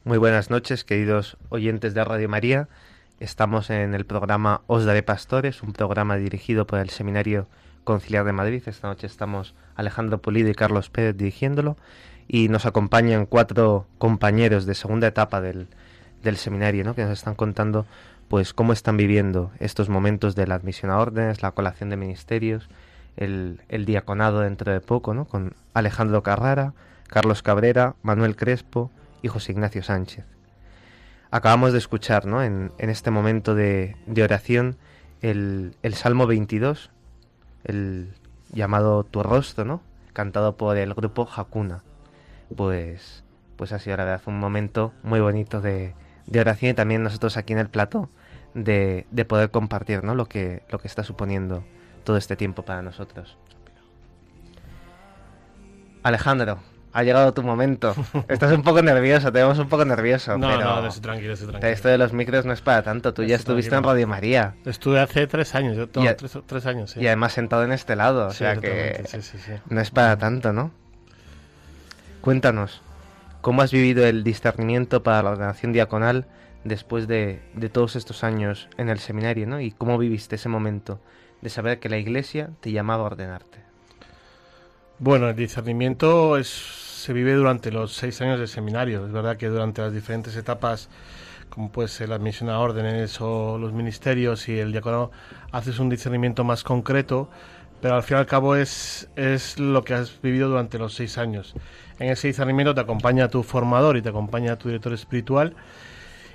Muy buenas noches, queridos oyentes de Radio María. Estamos en el programa Os Daré Pastores, un programa dirigido por el Seminario Conciliar de Madrid. Esta noche estamos Alejandro Pulido y Carlos Pérez dirigiéndolo y nos acompañan cuatro compañeros de segunda etapa del, del seminario, ¿no? que nos están contando pues cómo están viviendo estos momentos de la admisión a órdenes, la colación de ministerios, el, el diaconado dentro de poco, ¿no? con Alejandro Carrara, Carlos Cabrera, Manuel Crespo y José Ignacio Sánchez. Acabamos de escuchar ¿no? en, este momento de, oración el, Salmo 22, el llamado Tu rostro, ¿no? cantado por el grupo Hakuna. Pues, pues ha sido la verdad un momento muy bonito de, de oración y también nosotros aquí en el plato de, de poder compartir ¿no? lo, que, lo que está suponiendo todo este tiempo para nosotros. Alejandro, ha llegado tu momento. [LAUGHS] Estás un poco nervioso, te vemos un poco nervioso. No, pero no, estoy tranquilo, estoy tranquilo. Esto de los micros no es para tanto. Tú ya estuviste tranquilo. en Radio María. Estuve hace tres años, yo tengo a- tres, tres años, sí. Y además sentado en este lado. O sea que totalmente, sí, sí, sí. no es para tanto, ¿no? Cuéntanos, ¿cómo has vivido el discernimiento para la ordenación diaconal después de, de todos estos años en el seminario, ¿no? Y cómo viviste ese momento de saber que la iglesia te llamaba a ordenarte. Bueno, el discernimiento es, se vive durante los seis años del seminario. Es verdad que durante las diferentes etapas, como puede ser la admisión a órdenes o los ministerios y el diaconado, haces un discernimiento más concreto, pero al fin y al cabo es, es lo que has vivido durante los seis años. En ese discernimiento te acompaña tu formador y te acompaña tu director espiritual.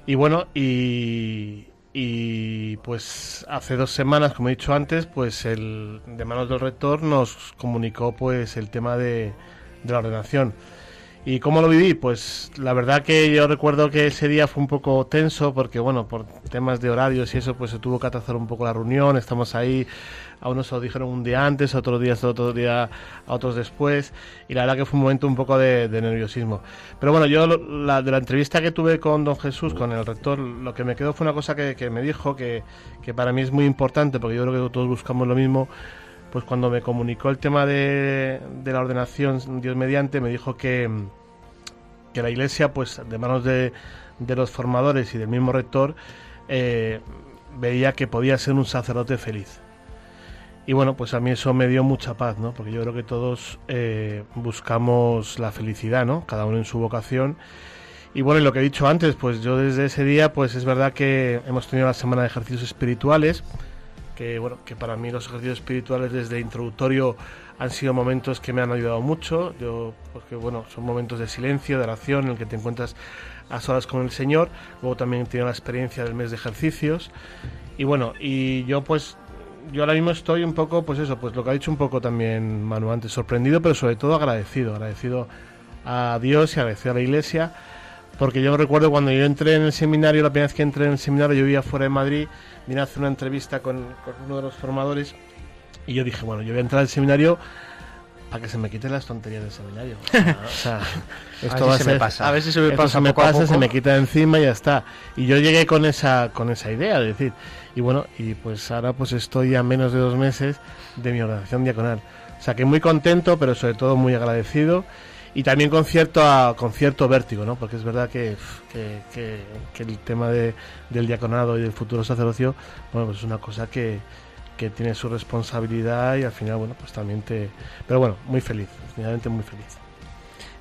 Y bueno, y, y pues hace dos semanas, como he dicho antes, pues el de manos del rector nos comunicó pues el tema de, de la ordenación. ¿Y cómo lo viví? Pues la verdad que yo recuerdo que ese día fue un poco tenso porque, bueno, por temas de horarios y eso, pues se tuvo que atrasar un poco la reunión. Estamos ahí, a unos se lo dijeron un día antes, a otros días, otro día, a otros después. Y la verdad que fue un momento un poco de, nerviosismo. Pero bueno, yo de la entrevista que tuve con don Jesús, con el rector, lo que me quedó fue una cosa que, que me dijo que, que para mí es muy importante, porque yo creo que todos buscamos lo mismo pues cuando me comunicó el tema de, la ordenación, Dios mediante, me dijo que, que la iglesia, pues de manos de, de los formadores y del mismo rector, eh, veía que podía ser un sacerdote feliz. Y bueno, pues a mí eso me dio mucha paz, ¿no? Porque yo creo que todos eh, buscamos la felicidad, ¿no? Cada uno en su vocación. Y bueno, y lo que he dicho antes, pues yo desde ese día, pues es verdad que hemos tenido la semana de ejercicios espirituales, que bueno, que para mí los ejercicios espirituales desde introductorio han sido momentos que me han ayudado mucho, yo porque bueno, son momentos de silencio, de oración en el que te encuentras a solas con el Señor. Luego también he tenido la experiencia del mes de ejercicios. Y bueno, y yo pues yo ahora mismo estoy un poco, pues eso, pues lo que ha dicho un poco también Manu antes, sorprendido, pero sobre todo agradecido, agradecido a Dios y agradecido a la Iglesia, porque yo recuerdo cuando yo entré en el seminario, la primera vez que entré en el seminario, yo vivía fuera de Madrid, vine a hacer una entrevista con, con uno de los formadores y yo dije, bueno, yo voy a entrar al seminario para que se me quiten las tonterías del seminario. [LAUGHS] O sea, esto va a se ser, pasa. A ver si se me esto pasa se me pasa, se me quita de encima y ya está. Y yo llegué con esa con esa idea, de decir, y bueno, y pues ahora pues estoy a menos de dos meses de mi organización diaconal. O sea que muy contento, pero sobre todo muy agradecido y también con cierto a- con cierto vértigo, ¿no? Porque es verdad que, que, que- que el tema de, del diaconado y del futuro sacerdocio, bueno, pues es una cosa que, que tiene su responsabilidad y al final, bueno, pues también te... Pero bueno, muy feliz, finalmente muy feliz.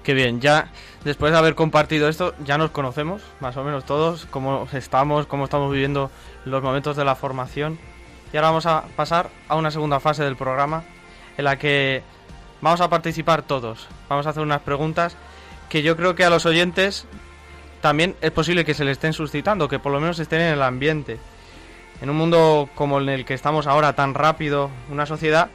Qué bien, ya después de haber compartido esto, ya nos conocemos, más o menos todos, cómo estamos, cómo estamos viviendo los momentos de la formación. Y ahora vamos a pasar a una segunda fase del programa, en la que vamos a participar todos. Vamos a hacer unas preguntas que yo creo que a los oyentes también es posible que se le estén suscitando, que por lo menos estén en el ambiente. En un mundo como en el que estamos ahora, tan rápido, una sociedad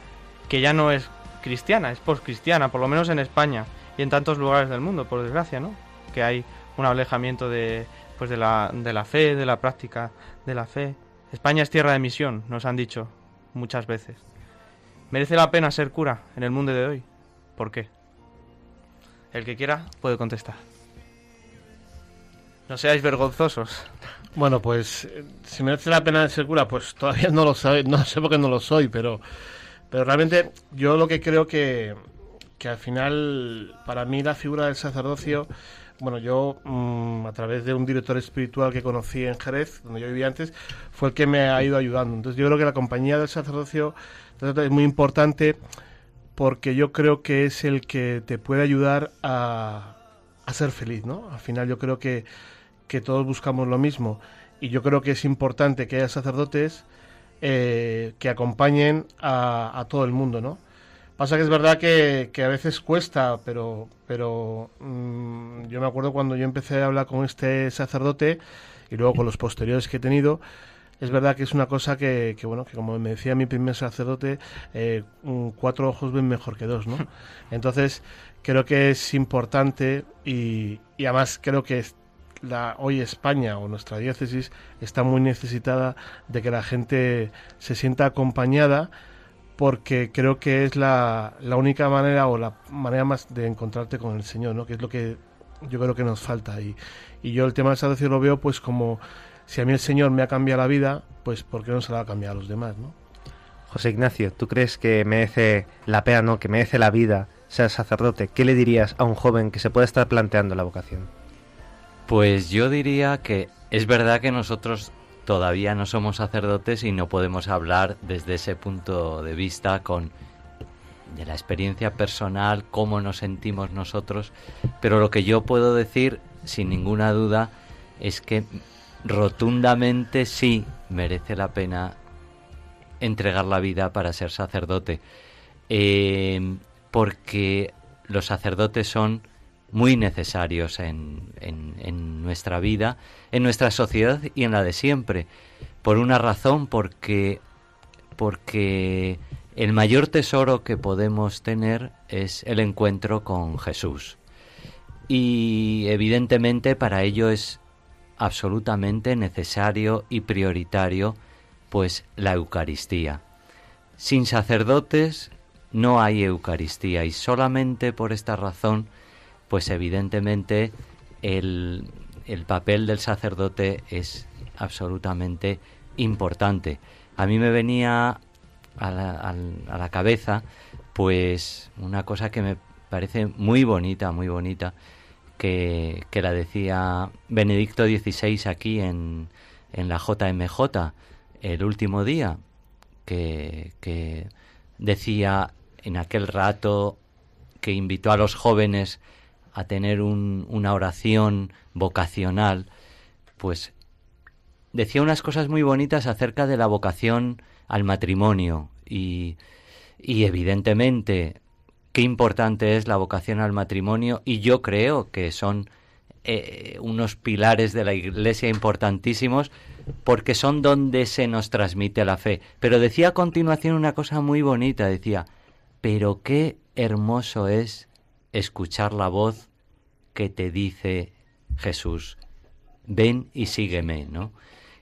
que ya no es cristiana, es postcristiana, por lo menos en España y en tantos lugares del mundo, por desgracia, ¿no? Que hay un alejamiento de, pues de, la, de la fe, de la práctica de la fe. España es tierra de misión, nos han dicho muchas veces. ¿Merece la pena ser cura en el mundo de hoy? ¿Por qué? El que quiera puede contestar. No seáis vergonzosos. Bueno, pues eh, si merece la pena ser cura, pues todavía no lo sé, no sé por qué no lo soy, pero, pero realmente yo lo que creo que, que al final, para mí la figura del sacerdocio, bueno, yo mm, a través de un director espiritual que conocí en Jerez, donde yo vivía antes, fue el que me ha ido ayudando. Entonces yo creo que la compañía del sacerdocio es muy importante porque yo creo que es el que te puede ayudar a, a ser feliz, ¿no? Al final yo creo que, que todos buscamos lo mismo y yo creo que es importante que haya sacerdotes eh, que acompañen a todo el mundo, ¿no? Pasa que es verdad que, que a veces cuesta, pero, pero mm, yo me acuerdo cuando yo empecé a hablar con este sacerdote y luego con los posteriores que he tenido, es verdad que es una cosa que, que, bueno, que como me decía mi primer sacerdote, eh, cuatro ojos ven mejor que dos, ¿no? [LAUGHS] Entonces, creo que es importante y, y además creo que la, hoy España o nuestra diócesis está muy necesitada de que la gente se sienta acompañada porque creo que es la, la única manera o la manera más de encontrarte con el Señor, ¿no? Que es lo que yo creo que nos falta. Y, y yo el tema del sacerdocio lo veo pues como si a mí el Señor me ha cambiado la vida, pues ¿por qué no se la va a cambiar a los demás, no? José Ignacio, ¿tú crees que merece la pena, no, que merece la vida ser sacerdote? ¿Qué le dirías a un joven que se puede estar planteando la vocación? Pues yo diría que es verdad que nosotros todavía no somos sacerdotes y no podemos hablar desde ese punto de vista con de la experiencia personal, cómo nos sentimos nosotros, pero lo que yo puedo decir sin ninguna duda es que rotundamente sí merece la pena entregar la vida para ser sacerdote, Eh, porque los sacerdotes son muy necesarios en, en- en nuestra vida, en nuestra sociedad y en la de siempre. Por una razón, porque, porque el mayor tesoro que podemos tener es el encuentro con Jesús. Y evidentemente para ello es absolutamente necesario y prioritario pues la Eucaristía. Sin sacerdotes no hay Eucaristía y solamente por esta razón pues evidentemente el, el papel del sacerdote es absolutamente importante. A mí me venía a la, cabeza pues una cosa que me parece muy bonita, muy bonita, que, que la decía Benedicto XVI aquí en, en la JMJ el último día, que, que decía en aquel rato que invitó a los jóvenes a tener un- una oración vocacional, pues decía unas cosas muy bonitas acerca de la vocación al matrimonio y, y evidentemente qué importante es la vocación al matrimonio y yo creo que son eh, unos pilares de la Iglesia importantísimos porque son donde se nos transmite la fe. Pero decía a continuación una cosa muy bonita, decía, pero qué hermoso es escuchar la voz que te dice Jesús, ven y sígueme, ¿no?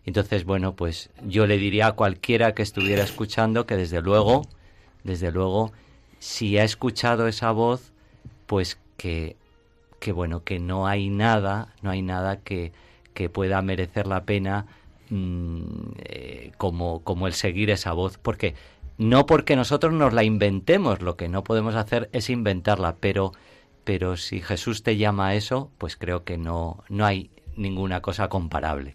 Entonces, bueno, pues yo le diría a cualquiera que estuviera escuchando que desde luego, desde luego, si ha escuchado esa voz, pues que que bueno, que no hay nada, no hay nada que, que pueda merecer la pena mm, eh, como, como el seguir esa voz, porque no porque nosotros nos la inventemos, lo que no podemos hacer es inventarla, pero, pero si Jesús te llama a eso, pues creo que no, no hay ninguna cosa comparable.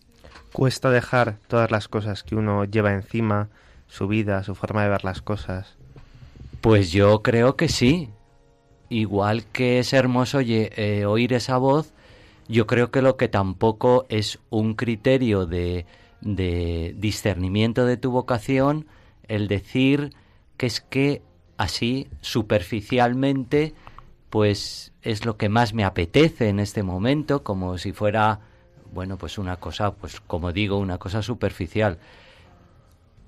Cuesta dejar todas las cosas que uno lleva encima, su vida, su forma de ver las cosas. Pues yo creo que sí, igual que es hermoso eh, oír esa voz, yo creo que lo que tampoco es un criterio de, de discernimiento de tu vocación el decir que es que así superficialmente pues es lo que más me apetece en este momento como si fuera bueno pues una cosa pues como digo una cosa superficial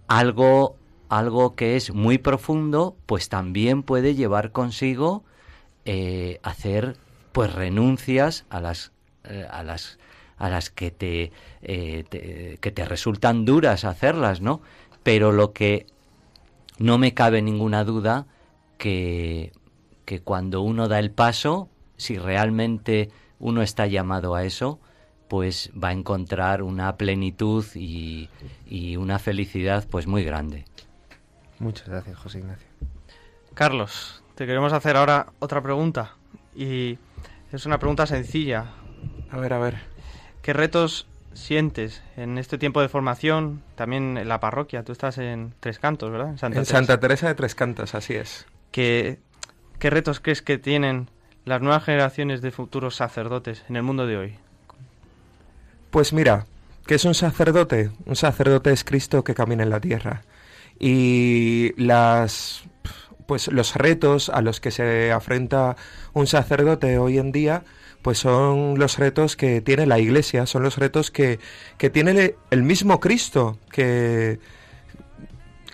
algo algo que es muy profundo pues también puede llevar consigo eh, hacer pues renuncias a las eh, a las a las que te, eh, que te resultan duras hacerlas, ¿no? Pero lo que no me cabe ninguna duda que, que cuando uno da el paso, si realmente uno está llamado a eso, pues va a encontrar una plenitud y, y una felicidad pues muy grande. Muchas gracias, José Ignacio. Carlos, te queremos hacer ahora otra pregunta y es una pregunta sencilla. A ver, a ver. ¿Qué retos sientes en este tiempo de formación, también en la parroquia? Tú estás en Tres Cantos, ¿verdad? En Santa, Teresa. Santa Teresa de Tres Cantos, así es. ¿Qué, ¿Qué retos crees que tienen las nuevas generaciones de futuros sacerdotes en el mundo de hoy? Pues mira, ¿qué es un sacerdote? Un sacerdote es Cristo que camina en la tierra. Y las pues los retos a los que se afrenta un sacerdote hoy en día pues son los retos que tiene la iglesia, son los retos que, que tiene el mismo Cristo que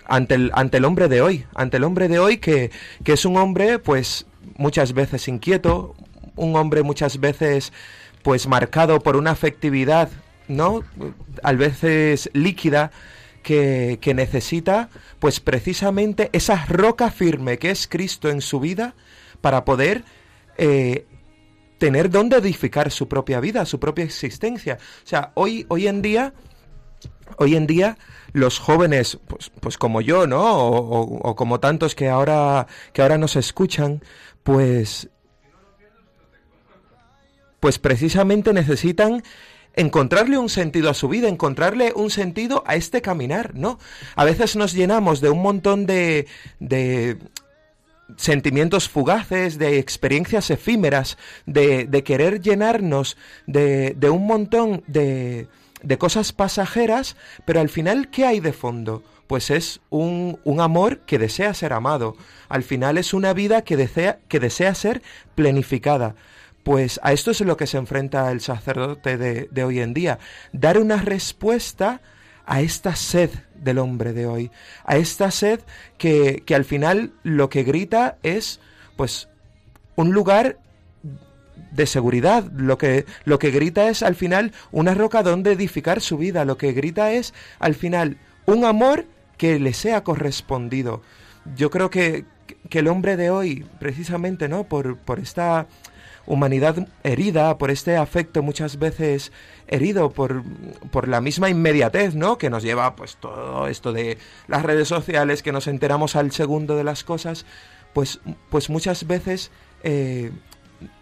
ante el, ante el hombre de hoy, ante el hombre de hoy que, que es un hombre pues muchas veces inquieto, un hombre muchas veces pues marcado por una afectividad, ¿no? A veces líquida, que, necesita pues precisamente esa roca firme que es Cristo en su vida para poder eh, tener donde edificar su propia vida, su propia existencia. O sea, hoy, hoy en día, hoy en día, los jóvenes, pues, pues como yo, ¿no? O, o, como tantos que ahora, que ahora nos escuchan, pues, pues precisamente necesitan encontrarle un sentido a su vida, encontrarle un sentido a este caminar, ¿no? A veces nos llenamos de un montón de, de sentimientos fugaces, de experiencias efímeras, de, querer llenarnos de, un montón de, de cosas pasajeras, pero al final, ¿qué hay de fondo? Pues es un, un, amor que desea ser amado. Al final es una vida que desea, que desea ser planificada. Pues a esto es lo que se enfrenta el sacerdote de, hoy en día, dar una respuesta a esta sed del hombre de hoy, a esta sed que, que al final lo que grita es pues un lugar de seguridad. Lo que, lo que grita es al final una roca donde edificar su vida. Lo que grita es al final un amor que le sea correspondido. Yo creo que, que el hombre de hoy, precisamente, ¿no? Por, por esta humanidad herida, por este afecto muchas veces herido por, por la misma inmediatez, ¿no? Que nos lleva pues todo esto de las redes sociales, que nos enteramos al segundo de las cosas, pues, pues muchas veces eh,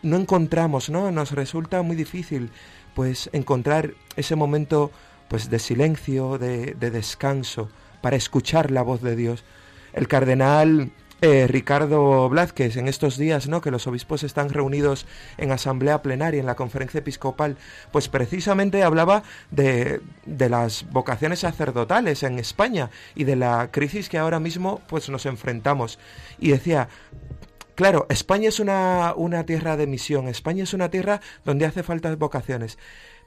no encontramos, ¿no? Nos resulta muy difícil pues encontrar ese momento pues de silencio, de, de descanso, para escuchar la voz de Dios. El cardenal eh, Ricardo Blázquez en estos días, ¿no? Que los obispos están reunidos en asamblea plenaria, en la conferencia episcopal, pues precisamente hablaba de, de las vocaciones sacerdotales en España y de la crisis que ahora mismo pues nos enfrentamos. Y decía, Claro, España es una, una, tierra de misión, España es una tierra donde hace falta vocaciones,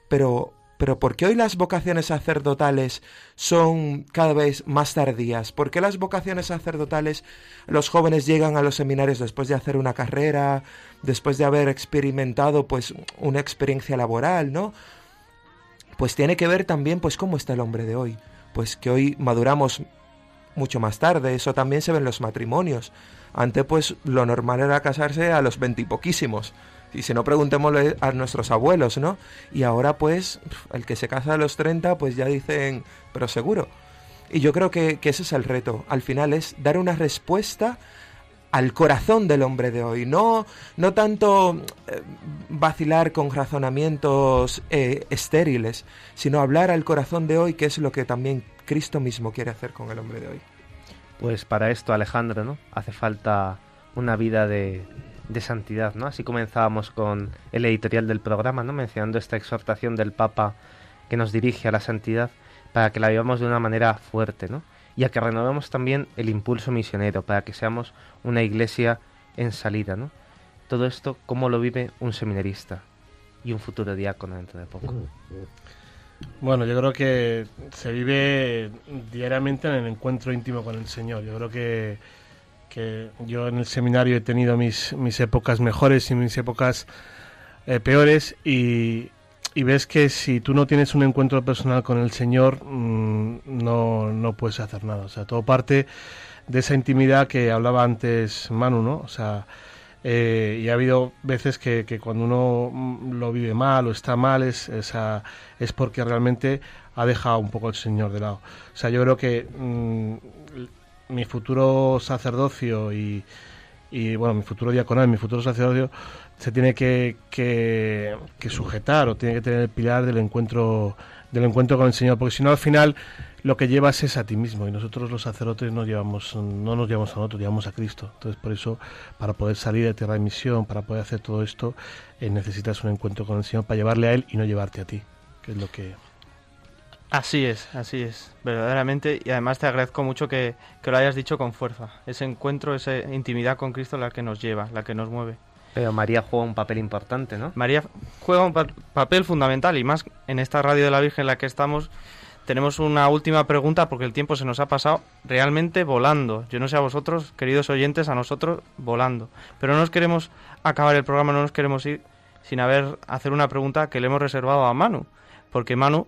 pero pero ¿por qué hoy las vocaciones sacerdotales son cada vez más tardías? ¿Por qué las vocaciones sacerdotales los jóvenes llegan a los seminarios después de hacer una carrera, después de haber experimentado pues una experiencia laboral, ¿no? Pues tiene que ver también pues cómo está el hombre de hoy, pues que hoy maduramos mucho más tarde, eso también se ve en los matrimonios. Antes pues lo normal era casarse a los veintipoquísimos y si no, preguntémosle a nuestros abuelos, ¿no? Y ahora, pues, el que se casa a los 30, pues ya dicen, pero seguro. Y yo creo que, ese es el reto. Al final es dar una respuesta al corazón del hombre de hoy. No, no tanto eh, vacilar con razonamientos eh, estériles, sino hablar al corazón de hoy, que es lo que también Cristo mismo quiere hacer con el hombre de hoy. Pues para esto, Alejandro, ¿no? Hace falta una vida de, de santidad, ¿no? Así comenzábamos con el editorial del programa, ¿no? Mencionando esta exhortación del Papa que nos dirige a la santidad para que la vivamos de una manera fuerte, ¿no? Y a que renovemos también el impulso misionero, para que seamos una iglesia en salida, ¿no? Todo esto, ¿cómo lo vive un seminarista y un futuro diácono dentro de poco? Bueno, yo creo que se vive diariamente en el encuentro íntimo con el Señor. Yo creo que que yo en el seminario he tenido mis, mis épocas mejores y mis épocas eh, peores y, ves que si tú no tienes un encuentro personal con el Señor mm, no, no puedes hacer nada. O sea, todo parte de esa intimidad que hablaba antes Manu, ¿no? O sea, eh, y ha habido veces que, que, cuando uno mm, lo vive mal o está mal es, esa, es porque realmente ha dejado un poco el Señor de lado. O sea, yo creo que mm, mi futuro sacerdocio y, y, bueno, mi futuro diaconal, mi futuro sacerdocio se tiene que, que, sujetar o tiene que tener el pilar del encuentro del encuentro con el Señor, porque si no al final lo que llevas es a ti mismo y nosotros los sacerdotes no llevamos no nos llevamos a nosotros, llevamos a Cristo. Entonces por eso para poder salir de tierra de misión, para poder hacer todo esto, eh, necesitas un encuentro con el Señor para llevarle a él y no llevarte a ti, que es lo que Así es, así es, verdaderamente. Y además te agradezco mucho que, lo hayas dicho con fuerza. Ese encuentro, esa intimidad con Cristo la que nos lleva, la que nos mueve. Pero María juega un papel importante, ¿no? María juega un papel fundamental y más en esta radio de la Virgen en la que estamos. Tenemos una última pregunta porque el tiempo se nos ha pasado realmente volando. Yo no sé a vosotros, queridos oyentes, a nosotros volando. Pero no nos queremos acabar el programa, no nos queremos ir sin haber hacer una pregunta que le hemos reservado a Manu. Porque Manu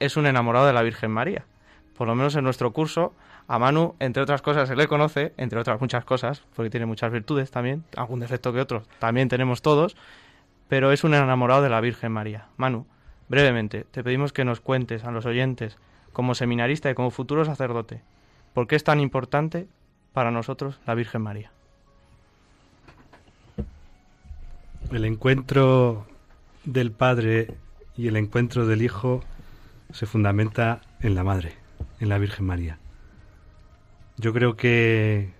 es un enamorado de la Virgen María. Por lo menos en nuestro curso, a Manu, entre otras cosas, se le conoce, entre otras muchas cosas, porque tiene muchas virtudes también, algún defecto que otros también tenemos todos, pero es un enamorado de la Virgen María. Manu, brevemente, te pedimos que nos cuentes a los oyentes, como seminarista y como futuro sacerdote, ¿por qué es tan importante para nosotros la Virgen María? El encuentro del Padre y el encuentro del Hijo se fundamenta en la Madre, en la Virgen María. Yo creo que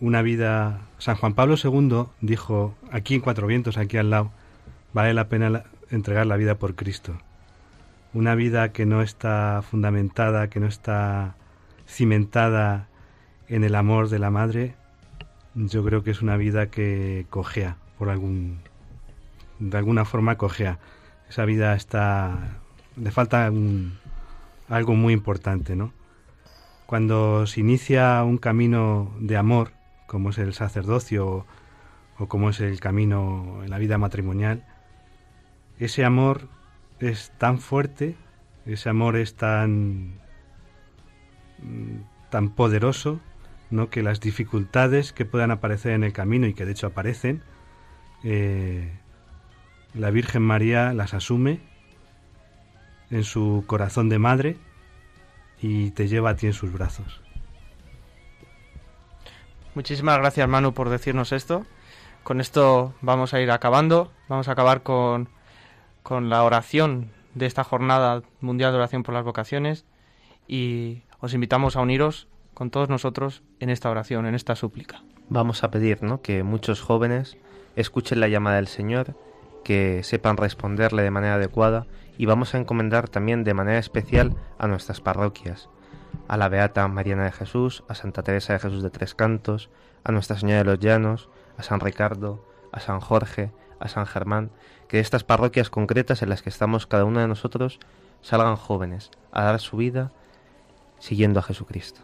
una vida... San Juan Pablo II dijo, aquí en Cuatro Vientos, aquí al lado, vale la pena entregar la vida por Cristo. Una vida que no está fundamentada, que no está cimentada en el amor de la Madre, yo creo que es una vida que cojea, por algún... de alguna forma cojea. Esa vida está le falta algo muy importante, ¿no? Cuando se inicia un camino de amor, como es el sacerdocio o, como es el camino en la vida matrimonial, ese amor es tan fuerte, ese amor es tan tan poderoso, ¿no? que las dificultades que puedan aparecer en el camino y que de hecho aparecen, eh, la Virgen María las asume en su corazón de madre y te lleva a ti en sus brazos. Muchísimas gracias Manu por decirnos esto. Con esto vamos a ir acabando. Vamos a acabar con, con la oración de esta jornada mundial de oración por las vocaciones y os invitamos a uniros con todos nosotros en esta oración, en esta súplica. Vamos a pedir ¿no? que muchos jóvenes escuchen la llamada del Señor, que sepan responderle de manera adecuada y vamos a encomendar también de manera especial a nuestras parroquias, a la Beata Mariana de Jesús, a Santa Teresa de Jesús de Tres Cantos, a Nuestra Señora de los Llanos, a San Ricardo, a San Jorge, a San Germán, que de estas parroquias concretas en las que estamos cada uno de nosotros salgan jóvenes a dar su vida siguiendo a Jesucristo.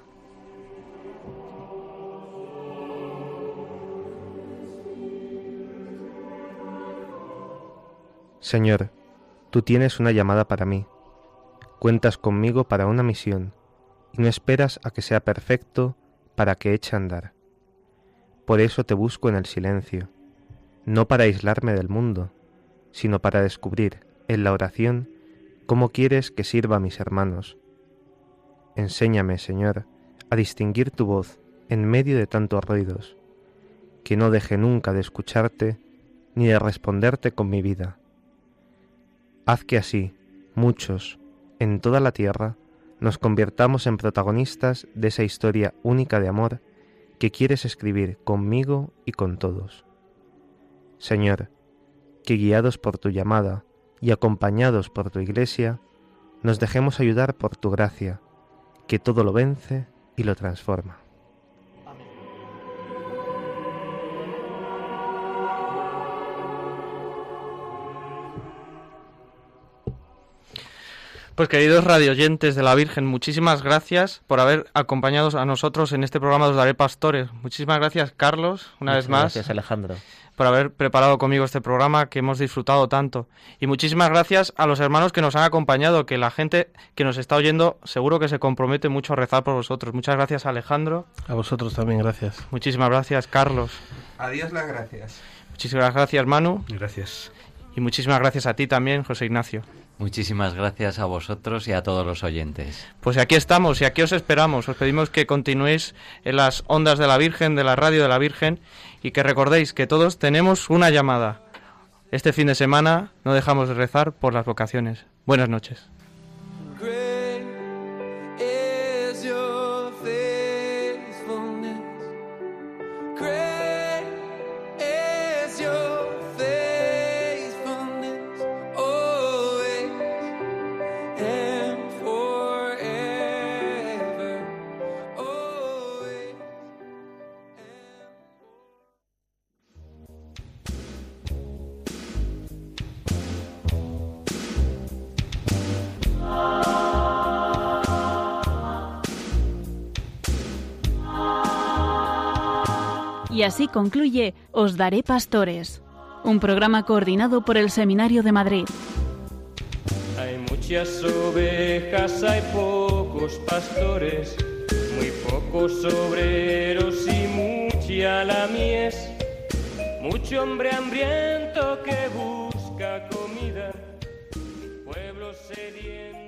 Señor, tú tienes una llamada para mí. Cuentas conmigo para una misión y no esperas a que sea perfecto para que eche a andar. Por eso te busco en el silencio, no para aislarme del mundo, sino para descubrir en la oración cómo quieres que sirva a mis hermanos. Enséñame, Señor, a distinguir tu voz en medio de tantos ruidos, que no deje nunca de escucharte ni de responderte con mi vida. Haz que así, muchos, en toda la tierra, nos convirtamos en protagonistas de esa historia única de amor que quieres escribir conmigo y con todos. Señor, que guiados por tu llamada y acompañados por tu iglesia, nos dejemos ayudar por tu gracia, que todo lo vence y lo transforma. Pues queridos radioyentes de la Virgen, muchísimas gracias por haber acompañado a nosotros en este programa de Os Daré Pastores. Muchísimas gracias, Carlos, una vez más. Gracias, Alejandro. Por haber preparado conmigo este programa que hemos disfrutado tanto. Y muchísimas gracias a los hermanos que nos han acompañado, que la gente que nos está oyendo seguro que se compromete mucho a rezar por vosotros. Muchas gracias, Alejandro. A vosotros también, gracias. Muchísimas gracias, Carlos. Adiós las gracias. Muchísimas gracias, Manu. Gracias. Y muchísimas gracias a ti también, José Ignacio. Muchísimas gracias a vosotros y a todos los oyentes. Pues aquí estamos y aquí os esperamos. Os pedimos que continuéis en las ondas de la Virgen, de la radio de la Virgen, y que recordéis que todos tenemos una llamada. Este fin de semana no dejamos de rezar por las vocaciones. Buenas noches. así concluye Os Daré Pastores, un programa coordinado por el Seminario de Madrid. Hay muchas ovejas, hay pocos pastores, muy pocos obreros y mucha la mies, mucho hombre hambriento que busca comida, pueblo sediento.